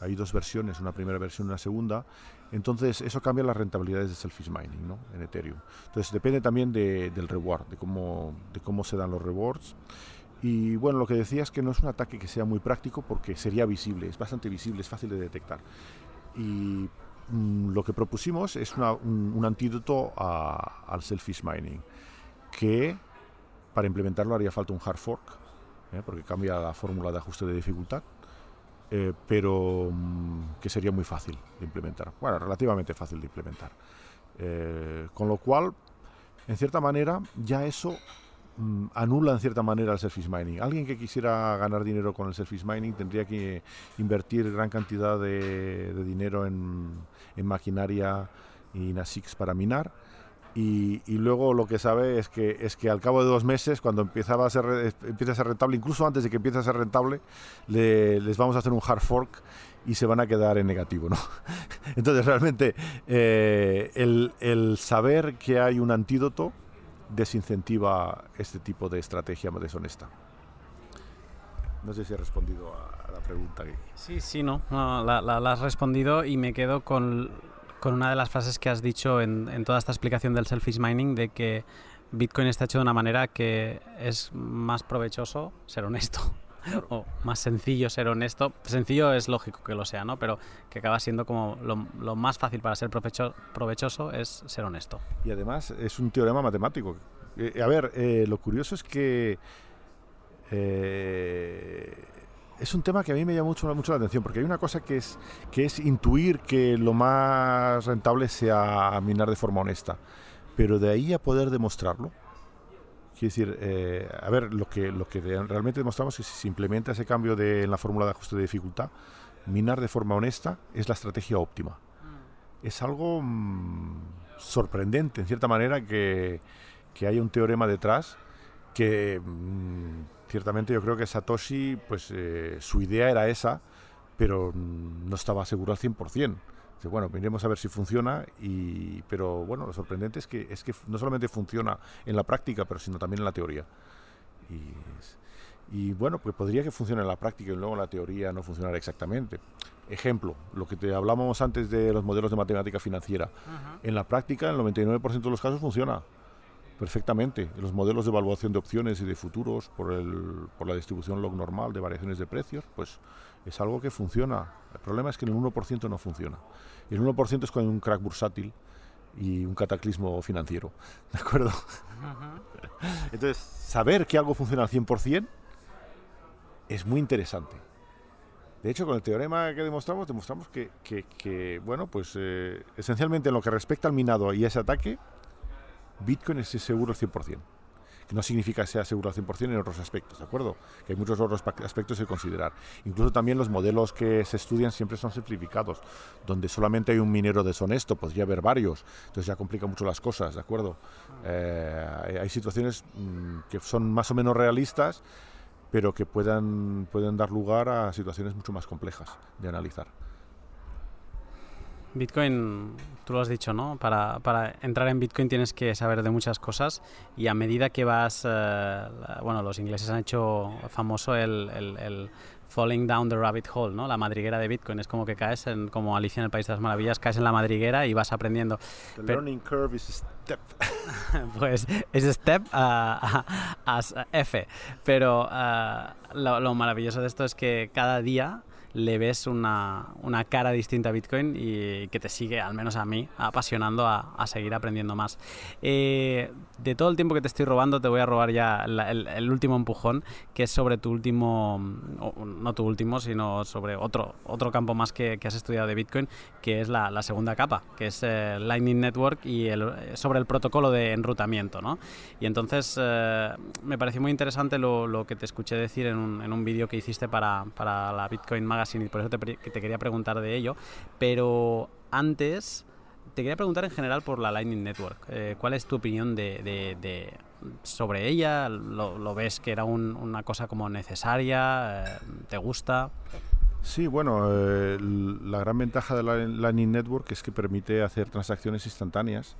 hay dos versiones, una primera versión y una segunda. Entonces, eso cambia las rentabilidades de selfish mining ¿no? en Ethereum. Entonces, depende también del reward, de cómo, de cómo se dan los rewards. Y bueno, lo que decía es que no es un ataque que sea muy práctico porque sería visible, es bastante visible, es fácil de detectar. Y mm, lo que propusimos es un, antídoto al selfish mining, que para implementarlo haría falta un hard fork, ¿eh? porque cambia la fórmula de ajuste de dificultad eh, pero mm, que sería muy fácil de implementar. Bueno, relativamente fácil de implementar. Eh, con lo cual, en cierta manera, ya eso mm, anula en cierta manera el selfish mining. Alguien que quisiera ganar dinero con el selfish mining tendría que invertir gran cantidad de, dinero en, en maquinaria y en ASICs para minar y, luego lo que sabe es que, es que al cabo de dos meses, cuando empieza a, ser, empieza a ser rentable, incluso antes de que empiece a ser rentable, les vamos a hacer un hard fork y se van a quedar en negativo. ¿no? Entonces realmente eh, el, el, saber que hay un antídoto desincentiva este tipo de estrategia deshonesta. No sé si he respondido a, la pregunta. Sí, sí, no, la, has respondido y me quedo con, con, una de las frases que has dicho en, en toda esta explicación del selfish mining, de que Bitcoin está hecho de una manera que es más provechoso ser honesto. o más sencillo ser honesto. Sencillo es lógico que lo sea, ¿no? Pero que acaba siendo como lo, más fácil para ser provechoso es ser honesto. Y además es un teorema matemático. Eh, a ver, eh, lo curioso es que eh, es un tema que a mí me llama mucho, mucho la atención, porque hay una cosa que es, que es intuir que lo más rentable sea minar de forma honesta, pero de ahí a poder demostrarlo, Quiero decir, eh, a ver, lo que, lo que realmente demostramos es que si se implementa ese cambio de, en la fórmula de ajuste de dificultad, minar de forma honesta es la estrategia óptima. Mm. Es algo mm, sorprendente, en cierta manera, que, que haya un teorema detrás que mm, ciertamente yo creo que Satoshi, pues eh, su idea era esa, pero no estaba seguro al 100% bueno, miremos a ver si funciona, y, pero bueno, lo sorprendente es que, es que no solamente funciona en la práctica, pero sino también en la teoría. Y, bueno, pues podría que funcione en la práctica y luego en la teoría no funcionara exactamente. Ejemplo, lo que te hablábamos antes de los modelos de matemática financiera. En la práctica, en el 99% de los casos funciona perfectamente. Los modelos de evaluación de opciones y de futuros por, el, por la distribución log normal de variaciones de precios, pues es algo que funciona. El problema es que en el 1% no funciona. Y el 1% es cuando hay un crack bursátil y un cataclismo financiero. ¿De acuerdo? Entonces, saber que algo funciona al 100% es muy interesante. De hecho, con el teorema que demostramos, demostramos que, que, bueno, pues eh, esencialmente en lo que respecta al minado y ese ataque, Bitcoin es seguro al 100% que no significa que sea seguro al 100% en otros aspectos, ¿de acuerdo? Que hay muchos otros aspectos que considerar. Incluso también los modelos que se estudian siempre son simplificados, donde solamente hay un minero deshonesto, podría haber varios, entonces ya complica mucho las cosas, ¿de acuerdo? Eh, hay situaciones mm, que son más o menos realistas, pero que puedan, pueden dar lugar a situaciones mucho más complejas de analizar. Bitcoin, tú lo has dicho, ¿no? Para, para, entrar en Bitcoin tienes que saber de muchas cosas y a medida que vas, eh, bueno, los ingleses han hecho famoso el, el, falling down the rabbit hole, ¿no? La madriguera de Bitcoin. Es como que caes en, como Alicia en el País de las Maravillas, caes en la madriguera y vas aprendiendo. The learning curve is step. pues es step a, F. Pero eh, lo, lo maravilloso de esto es que cada día le ves una, una, cara distinta a Bitcoin y que te sigue, al menos a mí, apasionando a, a seguir aprendiendo más. Eh, de todo el tiempo que te estoy robando, te voy a robar ya el, último empujón, que es sobre tu último, no tu último, sino sobre otro, otro campo más que, que has estudiado de Bitcoin, que es la, la segunda capa, que es eh, Lightning Network y el, sobre el protocolo de enrutamiento. ¿no? Y entonces eh, me pareció muy interesante lo, lo, que te escuché decir en un, en un vídeo que hiciste para, para la Bitcoin Magazine y por eso te, te quería preguntar de ello. Pero antes te quería preguntar en general por la Lightning Network. Eh, ¿Cuál es tu opinión de, sobre ella? ¿Lo, ves que era una cosa como necesaria? Eh, ¿Te gusta? Sí, bueno, eh, la gran ventaja de la Lightning Network es que permite hacer transacciones instantáneas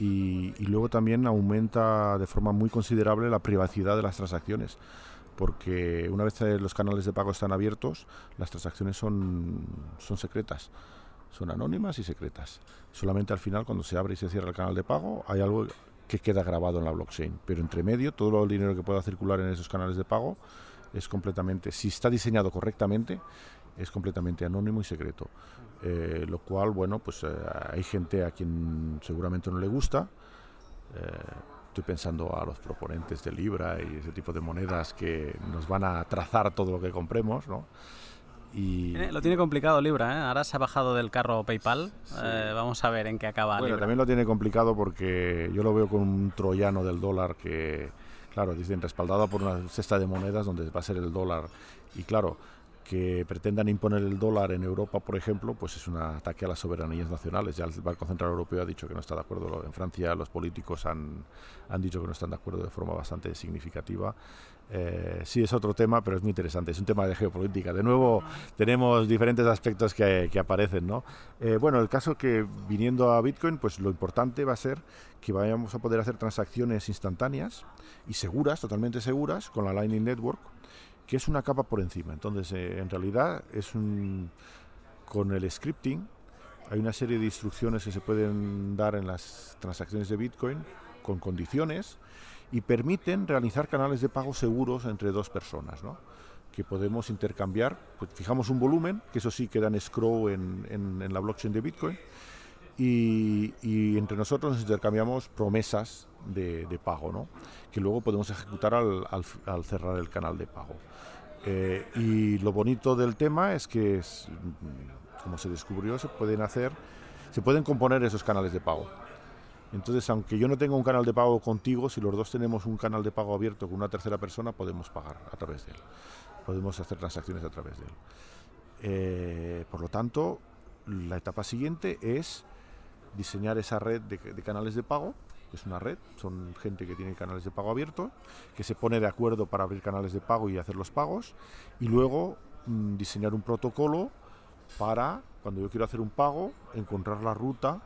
y, y luego también aumenta de forma muy considerable la privacidad de las transacciones porque una vez los canales de pago están abiertos, las transacciones son, son secretas, son anónimas y secretas. Solamente al final, cuando se abre y se cierra el canal de pago, hay algo que queda grabado en la blockchain. Pero entre medio, todo el dinero que pueda circular en esos canales de pago es completamente, si está diseñado correctamente, es completamente anónimo y secreto. Eh, lo cual, bueno, pues eh, hay gente a quien seguramente no le gusta. Eh, Estoy pensando a los proponentes de Libra y ese tipo de monedas que nos van a trazar todo lo que compremos, ¿no? Y... Lo tiene complicado Libra, ¿eh? ahora se ha bajado del carro PayPal. Eh, vamos a ver en qué acaba. Bueno, también lo tiene complicado porque yo lo veo con un troyano del dólar que, claro, dicen respaldado por una cesta de monedas donde va a ser el dólar. Y claro, que pretendan imponer el dólar en Europa, por ejemplo, pues es un ataque a las soberanías nacionales. Ya el Banco Central Europeo ha dicho que no está de acuerdo. En Francia los políticos han, han dicho que no están de acuerdo de forma bastante significativa. Eh, sí, es otro tema, pero es muy interesante. Es un tema de geopolítica. De nuevo, tenemos diferentes aspectos que, que aparecen. ¿no? Eh, bueno, el caso que viniendo a Bitcoin, pues lo importante va a ser que vayamos a poder hacer transacciones instantáneas y seguras, totalmente seguras, con la Lightning Network que es una capa por encima. Entonces, eh, en realidad, es con el scripting hay una serie de instrucciones que se pueden dar en las transacciones de Bitcoin con condiciones y permiten realizar canales de pago seguros entre dos personas, ¿no? que podemos intercambiar, pues fijamos un volumen, que eso sí queda en escrow en, en, la blockchain de Bitcoin, y, entre nosotros nos intercambiamos promesas de, pago, ¿no? que luego podemos ejecutar al cerrar el canal de pago. Eh, y lo bonito del tema es que, como se descubrió, se pueden hacer, se pueden componer esos canales de pago. Entonces, aunque yo no tenga un canal de pago contigo, si los dos tenemos un canal de pago abierto con una tercera persona, podemos pagar a través de él. Podemos hacer transacciones a través de él. Eh, por lo tanto, la etapa siguiente es diseñar esa red de canales de pago es una red, son gente que tiene canales de pago abiertos, que se pone de acuerdo para abrir canales de pago y hacer los pagos, y luego mm, diseñar un protocolo para, cuando yo quiero hacer un pago, encontrar la ruta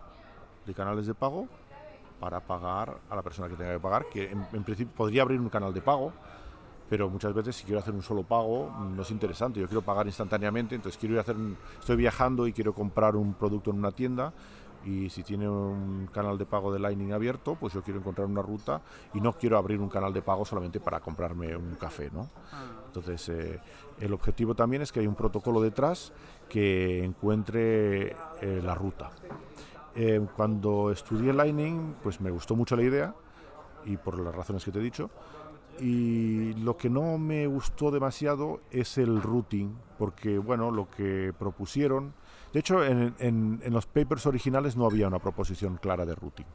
de canales de pago para pagar a la persona que tenga que pagar, que en, en principio podría abrir un canal de pago, pero muchas veces si quiero hacer un solo pago mm, no es interesante, yo quiero pagar instantáneamente, entonces quiero ir a hacer, un, estoy viajando y quiero comprar un producto en una tienda, y si tiene un canal de pago de Lightning abierto, pues yo quiero encontrar una ruta y no quiero abrir un canal de pago solamente para comprarme un café, ¿no? Ah. Entonces, eh, el objetivo también es que hay un protocolo detrás que encuentre eh, la ruta. Eh, cuando estudié Lightning, pues me gustó mucho la idea y por las razones que te he dicho. Y lo que no me gustó demasiado es el routing, porque bueno, lo que propusieron de hecho, en, los papers originales no había una proposición clara de routing.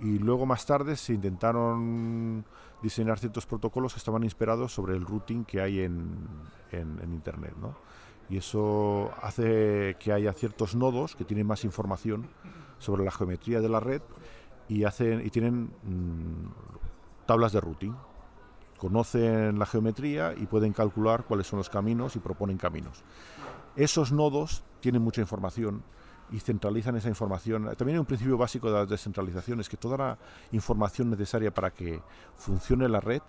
Y luego más tarde se intentaron diseñar ciertos protocolos que estaban inspirados sobre el routing que hay en, Internet. Y eso hace que haya ciertos nodos que tienen más información sobre la geometría de la red y, hacen, y tienen mm, tablas de routing. Conocen la geometría y pueden calcular cuáles son los caminos y proponen caminos. Esos nodos tienen mucha información y centralizan esa información. También hay un principio básico de la descentralización, es que toda la información necesaria para que funcione la red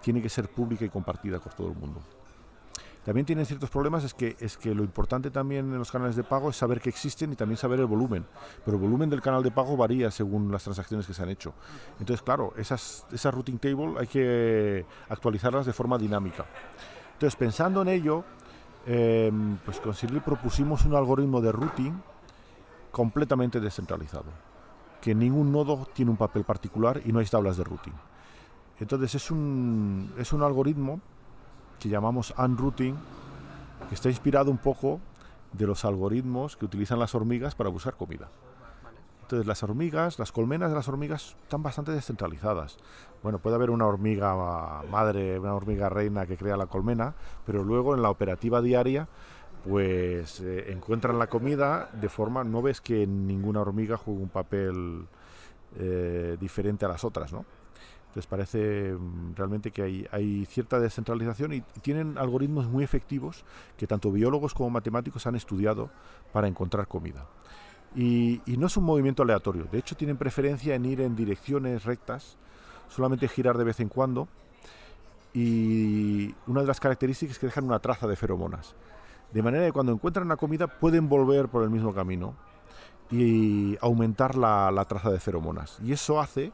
tiene que ser pública y compartida con todo el mundo. También tienen ciertos problemas, es que, es que lo importante también en los canales de pago es saber que existen y también saber el volumen. Pero el volumen del canal de pago varía según las transacciones que se han hecho. Entonces, claro, esas, esas routing table hay que actualizarlas de forma dinámica. Entonces, pensando en ello, eh, pues con Cyril propusimos un algoritmo de routing completamente descentralizado, que ningún nodo tiene un papel particular y no hay tablas de routing. Entonces es un, es un algoritmo que llamamos unrouting, que está inspirado un poco de los algoritmos que utilizan las hormigas para buscar comida. Entonces las hormigas, las colmenas de las hormigas están bastante descentralizadas. Bueno, puede haber una hormiga madre, una hormiga reina que crea la colmena, pero luego en la operativa diaria pues eh, encuentran la comida de forma, no ves que ninguna hormiga juega un papel eh, diferente a las otras, ¿no? Entonces parece mm, realmente que hay, cierta descentralización y, tienen algoritmos muy efectivos que tanto biólogos como matemáticos han estudiado para encontrar comida. Y, no es un movimiento aleatorio, de hecho tienen preferencia en ir en direcciones rectas, solamente girar de vez en cuando. Y una de las características es que dejan una traza de feromonas. De manera que cuando encuentran una comida pueden volver por el mismo camino y aumentar la, la traza de feromonas. Y eso hace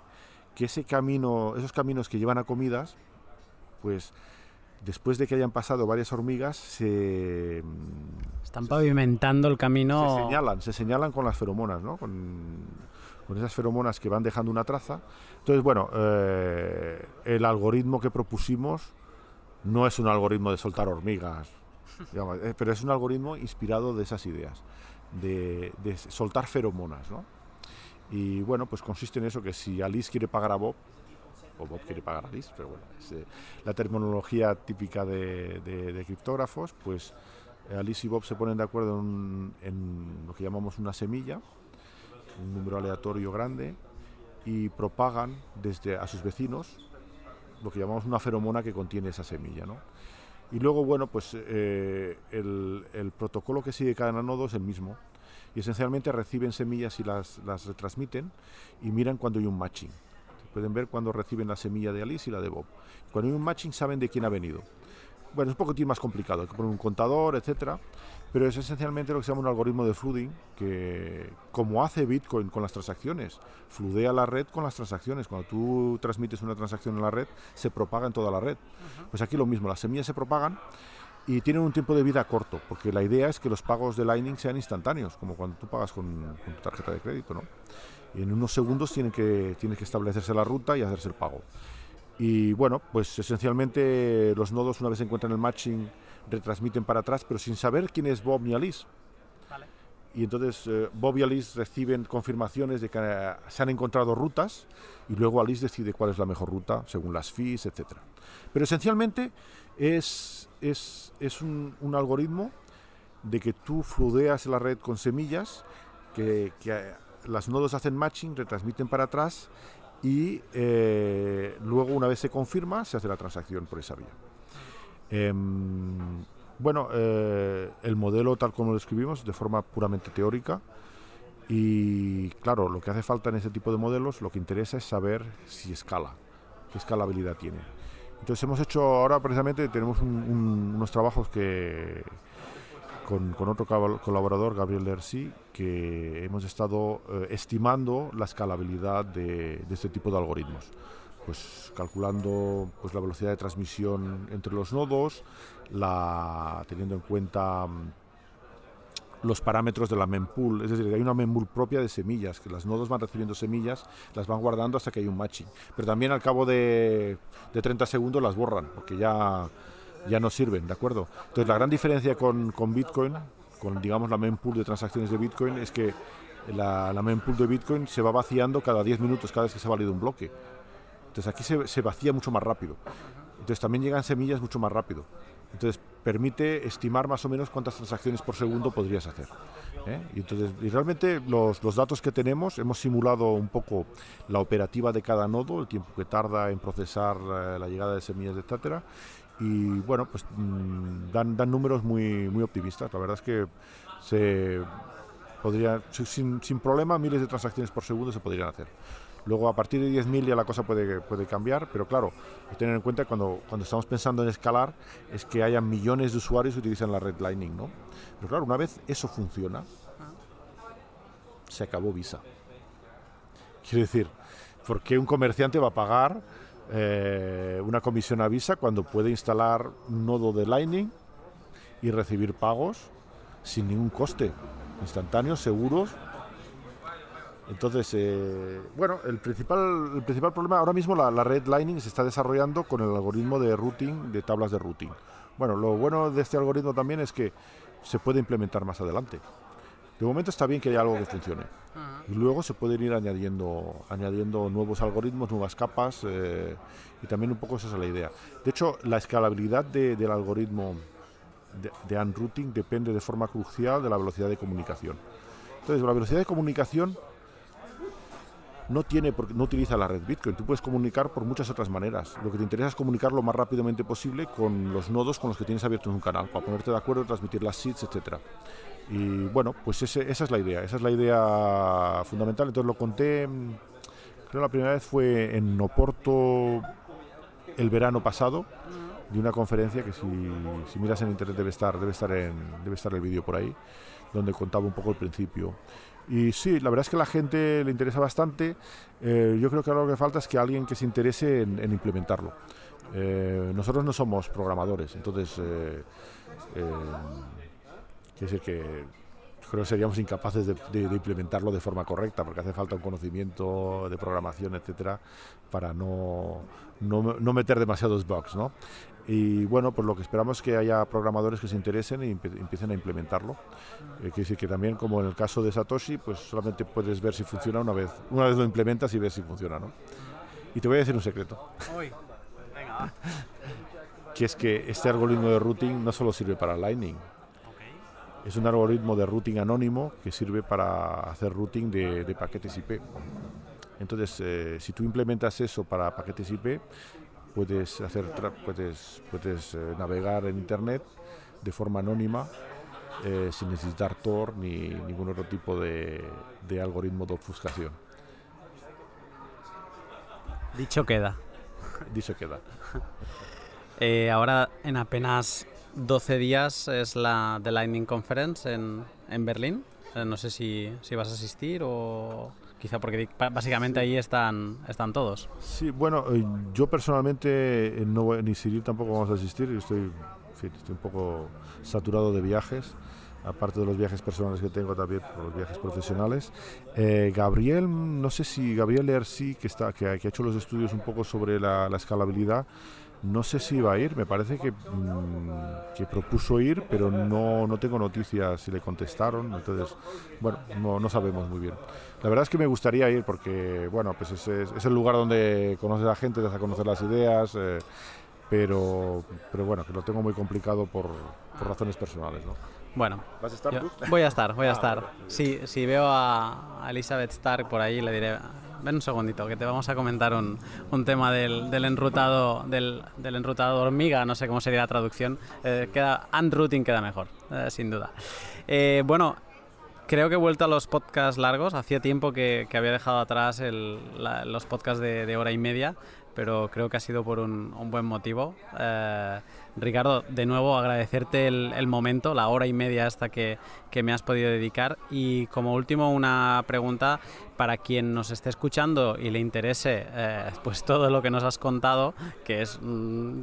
que ese camino, esos caminos que llevan a comidas, pues después de que hayan pasado varias hormigas, se... Están pavimentando el camino... Se señalan, se señalan con las feromonas, ¿no? Con, con esas feromonas que van dejando una traza. Entonces, bueno, eh, el algoritmo que propusimos no es un algoritmo de soltar hormigas, digamos, eh, pero es un algoritmo inspirado de esas ideas, de, de soltar feromonas, ¿no? Y bueno, pues consiste en eso, que si Alice quiere pagar a Bob, o Bob quiere pagar a Alice, pero bueno, es eh, la terminología típica de, criptógrafos, pues Alice y Bob se ponen de acuerdo en, lo que llamamos una semilla, un número aleatorio grande, y propagan desde a sus vecinos lo que llamamos una feromona que contiene esa semilla, ¿no? Y luego, bueno, pues eh, el, el, protocolo que sigue cada nodo es el mismo. Y esencialmente reciben semillas y las, las retransmiten y miran cuando hay un matching. Pueden ver cuando reciben la semilla de Alice y la de Bob. Cuando hay un matching saben de quién ha venido. Bueno, es un poquitín más complicado, hay que poner un contador, etcétera, pero es esencialmente lo que se llama un algoritmo de flooding que, como hace Bitcoin con las transacciones, fludea la red con las transacciones. Cuando tú transmites una transacción en la red, se propaga en toda la red. Pues aquí lo mismo, las semillas se propagan y tienen un tiempo de vida corto, porque la idea es que los pagos de Lightning sean instantáneos, como cuando tú pagas con, tu tarjeta de crédito, ¿no? Y en unos segundos tiene que, tiene que establecerse la ruta y hacerse el pago. Y bueno, pues esencialmente los nodos una vez encuentran el matching retransmiten para atrás, pero sin saber quién es Bob ni Alice. Y entonces eh, Bob y Alice reciben confirmaciones de que eh, se han encontrado rutas y luego Alice decide cuál es la mejor ruta según las fees, etc. Pero esencialmente es, es, es un, un, algoritmo de que tú fludeas la red con semillas, que, que las nodos hacen matching, retransmiten para atrás y eh, luego una vez se confirma se hace la transacción por esa vía. Em, bueno, eh, el modelo tal como lo escribimos de forma puramente teórica y claro, lo que hace falta en ese tipo de modelos, lo que interesa es saber si escala, qué escalabilidad tiene. Entonces hemos hecho ahora precisamente, tenemos unos trabajos que con, otro colaborador, Gabriel Lersi, que hemos estado eh, estimando la escalabilidad de, este tipo de algoritmos. Pues calculando pues, la velocidad de transmisión entre los nodos, la, teniendo en cuenta mm, los parámetros de la mempool, es decir, hay una mempool propia de semillas, que los nodos van recibiendo semillas, las van guardando hasta que hay un matching. Pero también al cabo de, de 30 segundos las borran, porque ya ya no sirven, ¿de acuerdo? Entonces la gran diferencia con, con Bitcoin, con digamos la mempool de transacciones de Bitcoin, es que la, la mempool de Bitcoin se va vaciando cada 10 minutos, cada vez que se ha valido un bloque. Entonces aquí se, se vacía mucho más rápido. Entonces también llegan semillas mucho más rápido. Entonces permite estimar más o menos cuántas transacciones por segundo podrías hacer. ¿eh? Y, entonces, y realmente los, los, datos que tenemos, hemos simulado un poco la operativa de cada nodo, el tiempo que tarda en procesar eh, la llegada de semillas, etcétera, y bueno, pues mm, dan, dan números muy, muy optimistas. La verdad es que se podría, sin, sin problema, miles de transacciones por segundo se podrían hacer. Luego a partir de 10.000 ya la cosa puede, puede cambiar, pero claro, tener en cuenta cuando, cuando estamos pensando en escalar es que haya millones de usuarios que utilizan la red Lightning, ¿no? Pero claro, una vez eso funciona, se acabó Visa. Quiero decir, ¿por qué un comerciante va a pagar eh, una comisión a Visa cuando puede instalar un nodo de Lightning y recibir pagos sin ningún coste, instantáneos, seguros. Entonces, eh, bueno, el principal, el principal problema ahora mismo la, red Lightning se está desarrollando con el algoritmo de routing, de tablas de routing. Bueno, lo bueno de este algoritmo también es que se puede implementar más adelante. De momento está bien que haya algo que funcione. Y luego se pueden ir añadiendo, añadiendo nuevos algoritmos, nuevas capas, eh, y también un poco esa es la idea. De hecho, la escalabilidad del algoritmo de, de unrouting depende de forma crucial de la velocidad de comunicación. Entonces, la velocidad de comunicación no, tiene, no utiliza la red Bitcoin. Tú puedes comunicar por muchas otras maneras. Lo que te interesa es comunicar lo más rápidamente posible con los nodos con los que tienes abierto un canal, para ponerte de acuerdo, transmitir las seeds, etcétera. Y bueno, pues esa es la idea, esa es la idea fundamental. Entonces lo conté, creo la primera vez fue en Oporto el verano pasado, de una conferencia que si, miras en internet debe estar, debe estar, debe estar el vídeo por ahí, donde contaba un poco el principio. Y sí, la verdad es que a la gente le interesa bastante. Eh, yo creo que lo que falta es que alguien que se interese en, implementarlo. Eh, nosotros no somos programadores, entonces eh, Quiere decir que creo que seríamos incapaces de, implementarlo de forma correcta, porque hace falta un conocimiento de programación, etcétera, para no, no, meter demasiados bugs, ¿no? Y bueno, pues lo que esperamos es que haya programadores que se interesen y empiecen a implementarlo. Eh, quiere decir que también, como en el caso de Satoshi, pues solamente puedes ver si funciona una vez, una vez lo implementas y ves si funciona, ¿no? Y te voy a decir un secreto. Uy, venga, que es que este algoritmo de routing no solo sirve para Lightning. Es un algoritmo de routing anónimo que sirve para hacer routing de, paquetes IP. Entonces, eh, si tú implementas eso para paquetes IP, puedes, hacer puedes, puedes eh, navegar en Internet de forma anónima eh, sin necesitar Tor ni ningún otro tipo de, de algoritmo de obfuscación. Dicho queda. Dicho queda. Ahora en apenas 12 días es la The Lightning Conference en, en Berlín. no sé si, si, vas a asistir o quizá porque básicamente ahí están, están todos. Sí, bueno, eh, yo personalmente eh, no ni seguir tampoco vamos a asistir. Estoy, estoy un poco saturado de viajes aparte de los viajes personales que tengo también por los viajes profesionales. Gabriel, no sé si Gabriel Ersi, que, está, que, ha hecho los estudios un poco sobre la, la escalabilidad, no sé si va a ir, me parece que, mm, que propuso ir, pero no, no, tengo noticias si le contestaron, entonces, bueno, no, no, sabemos muy bien. La verdad es que me gustaría ir porque, bueno, pues es, es, el lugar donde conoces a la gente, te hace conocer las ideas, eh, pero, pero bueno, que lo tengo muy complicado por, por razones personales, ¿no? Bueno, ¿vas a estar tú? Voy a estar, voy a ah, estar. Si, si veo a Elizabeth Stark por ahí, le diré, ven un segundito, que te vamos a comentar un, un tema del, del enrutado del, del, enrutado hormiga, no sé cómo sería la traducción. Eh, queda, unrouting queda mejor, eh, sin duda. Eh, bueno, creo que he vuelto a los podcasts largos. Hacía tiempo que, había dejado atrás los podcasts de, hora y media, pero creo que ha sido por un buen motivo. Ricardo, de nuevo agradecerte el, momento, la hora y media hasta que, me has podido dedicar. Y como último, una pregunta para quien nos esté escuchando y le interese eh, pues todo lo que nos has contado, que es... Mm,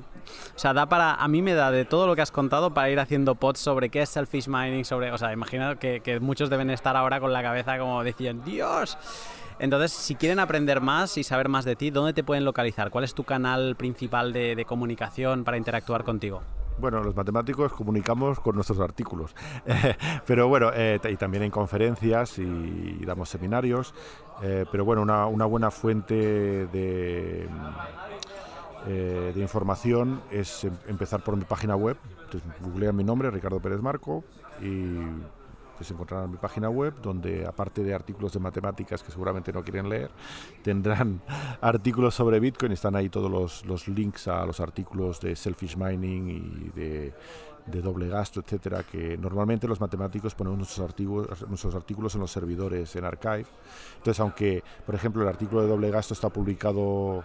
o sea, da para... A mí me da de todo lo que has contado para ir haciendo pods sobre qué es selfish mining, sobre... O sea, imagino que, que muchos deben estar ahora con la cabeza como decían, Dios. Entonces, si quieren aprender más y saber más de ti, ¿dónde te pueden localizar? ¿Cuál es tu canal principal de, comunicación para interactuar contigo? Bueno, los matemáticos comunicamos con nuestros artículos, pero bueno, eh, y también en conferencias y, damos seminarios, eh, pero bueno, una, buena fuente de, eh, información es em, empezar por mi página web, entonces googlean mi nombre, Ricardo Pérez Marco, y se encontrarán en mi página web, donde aparte de artículos de matemáticas que seguramente no quieren leer, tendrán artículos sobre Bitcoin. Están ahí todos los, los links a los artículos de Selfish Mining y de, doble gasto, etcétera, que normalmente los matemáticos ponemos nuestros artículos, nuestros artículos en los servidores en Archive. Entonces, aunque, por ejemplo, el artículo de doble gasto está publicado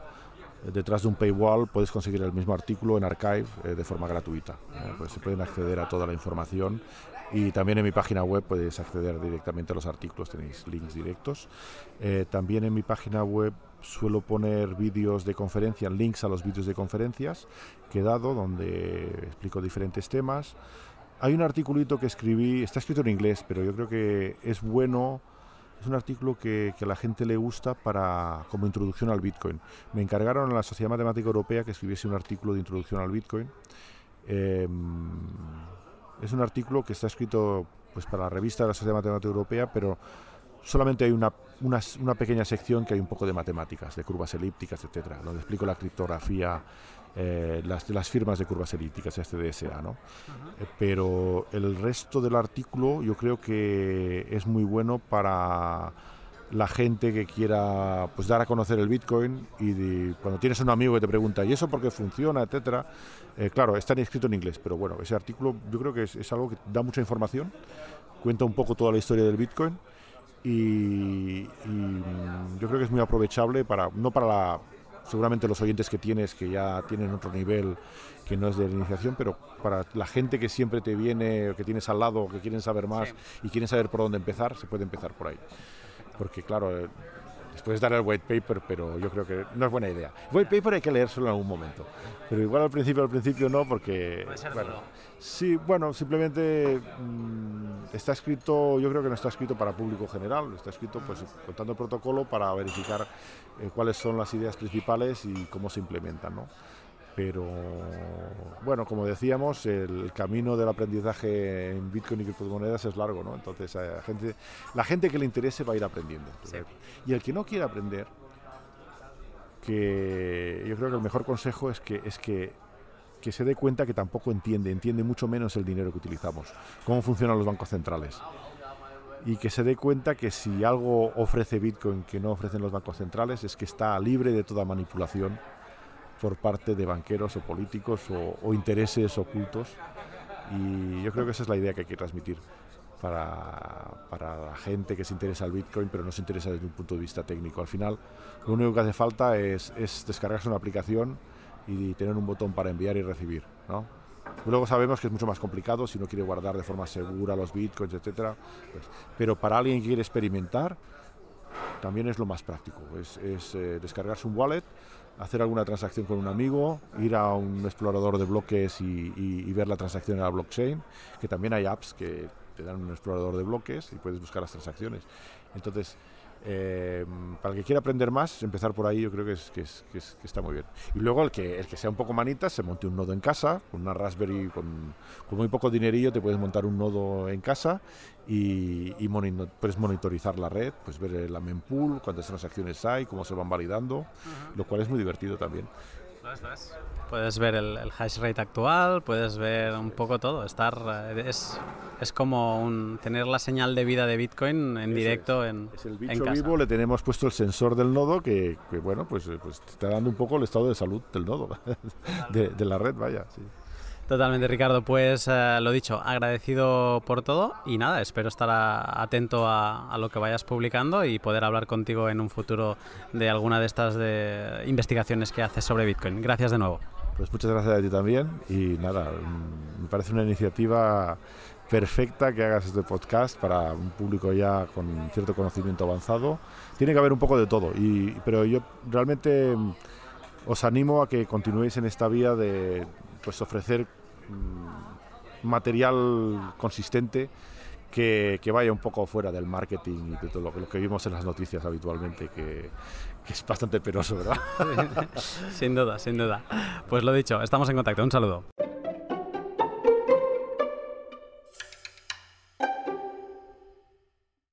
detrás de un paywall puedes conseguir el mismo artículo en archive eh, de forma gratuita. Eh, pues se pueden acceder a toda la información y también en mi página web puedes acceder directamente a los artículos, tenéis links directos. Eh, también en mi página web suelo poner vídeos de conferencia, links a los vídeos de conferencias que he dado, donde explico diferentes temas. Hay un articulito que escribí, está escrito en inglés, pero yo creo que es bueno, es un artículo que, a la gente le gusta para, como introducción al Bitcoin. Me encargaron a la Sociedad Matemática Europea que escribiese un artículo de introducción al Bitcoin. Eh, es un artículo que está escrito pues, para la revista de la Sociedad Matemática Europea, pero solamente hay una, una, pequeña sección que hay un poco de matemáticas, de curvas elípticas, etcétera, donde explico la criptografía, eh, las, las firmas de curvas elípticas, este DSA, ¿no? Eh, pero el resto del artículo yo creo que es muy bueno para la gente que quiera pues dar a conocer el Bitcoin y cuando tienes un amigo que te pregunta ¿y eso por qué funciona? etcétera eh, claro, está escrito en inglés, pero bueno, ese artículo yo creo que es, algo que da mucha información, cuenta un poco toda la historia del Bitcoin y, mm, yo creo que es muy aprovechable para, no para la, seguramente los oyentes que tienes que ya tienen otro nivel que no es de la iniciación, pero para la gente que siempre te viene, que tienes al lado, que quieren saber más y quieren saber por dónde empezar, se puede empezar por ahí. Porque claro, puedes dar el white paper, pero yo creo que no es buena idea. El white paper hay que leérselo en algún momento, pero igual al principio, al principio no, porque... bueno, Sí, bueno, simplemente mm, está escrito, yo creo que no está escrito para público general, está escrito pues contando el protocolo para verificar eh, cuáles son las ideas principales y cómo se implementan, ¿no? Pero bueno, como decíamos, el camino del aprendizaje en Bitcoin y criptomonedas es largo, ¿no? Entonces, la eh, gente, la gente que le interese va a ir aprendiendo. Y el que no quiera aprender, que yo creo que el mejor consejo es que, es que, que se dé cuenta que tampoco entiende, entiende mucho menos el dinero que utilizamos, cómo funcionan los bancos centrales. Y que se dé cuenta que si algo ofrece Bitcoin que no ofrecen los bancos centrales es que está libre de toda manipulación por parte de banqueros o políticos o, o intereses ocultos. Y yo creo que esa es la idea que hay que transmitir para, para, la gente que se interesa al Bitcoin, pero no se interesa desde un punto de vista técnico. Al final, lo único que hace falta es, es descargarse una aplicación y tener un botón para enviar y recibir. ¿no? Luego sabemos que es mucho más complicado si uno quiere guardar de forma segura los bitcoins, etcétera. Pues, pero para alguien que quiere experimentar, también es lo más práctico. Es, es eh, descargarse un wallet, hacer alguna transacción con un amigo, ir a un explorador de bloques y, ver la transacción en la blockchain, que también hay apps que te dan un explorador de bloques y puedes buscar las transacciones. Entonces, eh, para el que quiera aprender más, empezar por ahí yo creo que, es, que, es, que, es, que, está muy bien. Y luego el que, el que sea un poco manita, se monte un nodo en casa, con una Raspberry, con, con muy poco dinerillo, te puedes montar un nodo en casa y, y monitor, puedes monitorizar la red, pues ver la mempool, cuántas transacciones hay, cómo se van validando, uh -huh. lo cual es muy divertido también. Puedes ver el, el, hash rate actual, puedes ver un poco todo. Estar es, es como un, tener la señal de vida de Bitcoin en Eso directo es. en, es el bicho en casa. vivo, le tenemos puesto el sensor del nodo que, que bueno, pues, pues te está dando un poco el estado de salud del nodo, de, de la red, vaya. Sí. Totalmente, Ricardo. Pues eh, lo dicho, agradecido por todo y nada, espero estar atento a, a, lo que vayas publicando y poder hablar contigo en un futuro de alguna de estas de investigaciones que haces sobre Bitcoin. Gracias de nuevo. Pues muchas gracias a ti también y nada, me parece una iniciativa perfecta que hagas este podcast para un público ya con cierto conocimiento avanzado. Tiene que haber un poco de todo, y, pero yo realmente os animo a que continuéis en esta vía de pues, ofrecer material consistente que, que, vaya un poco fuera del marketing y de todo lo, lo que vimos en las noticias habitualmente, que, que es bastante penoso, ¿verdad? sin duda, sin duda. Pues lo dicho, estamos en contacto. Un saludo.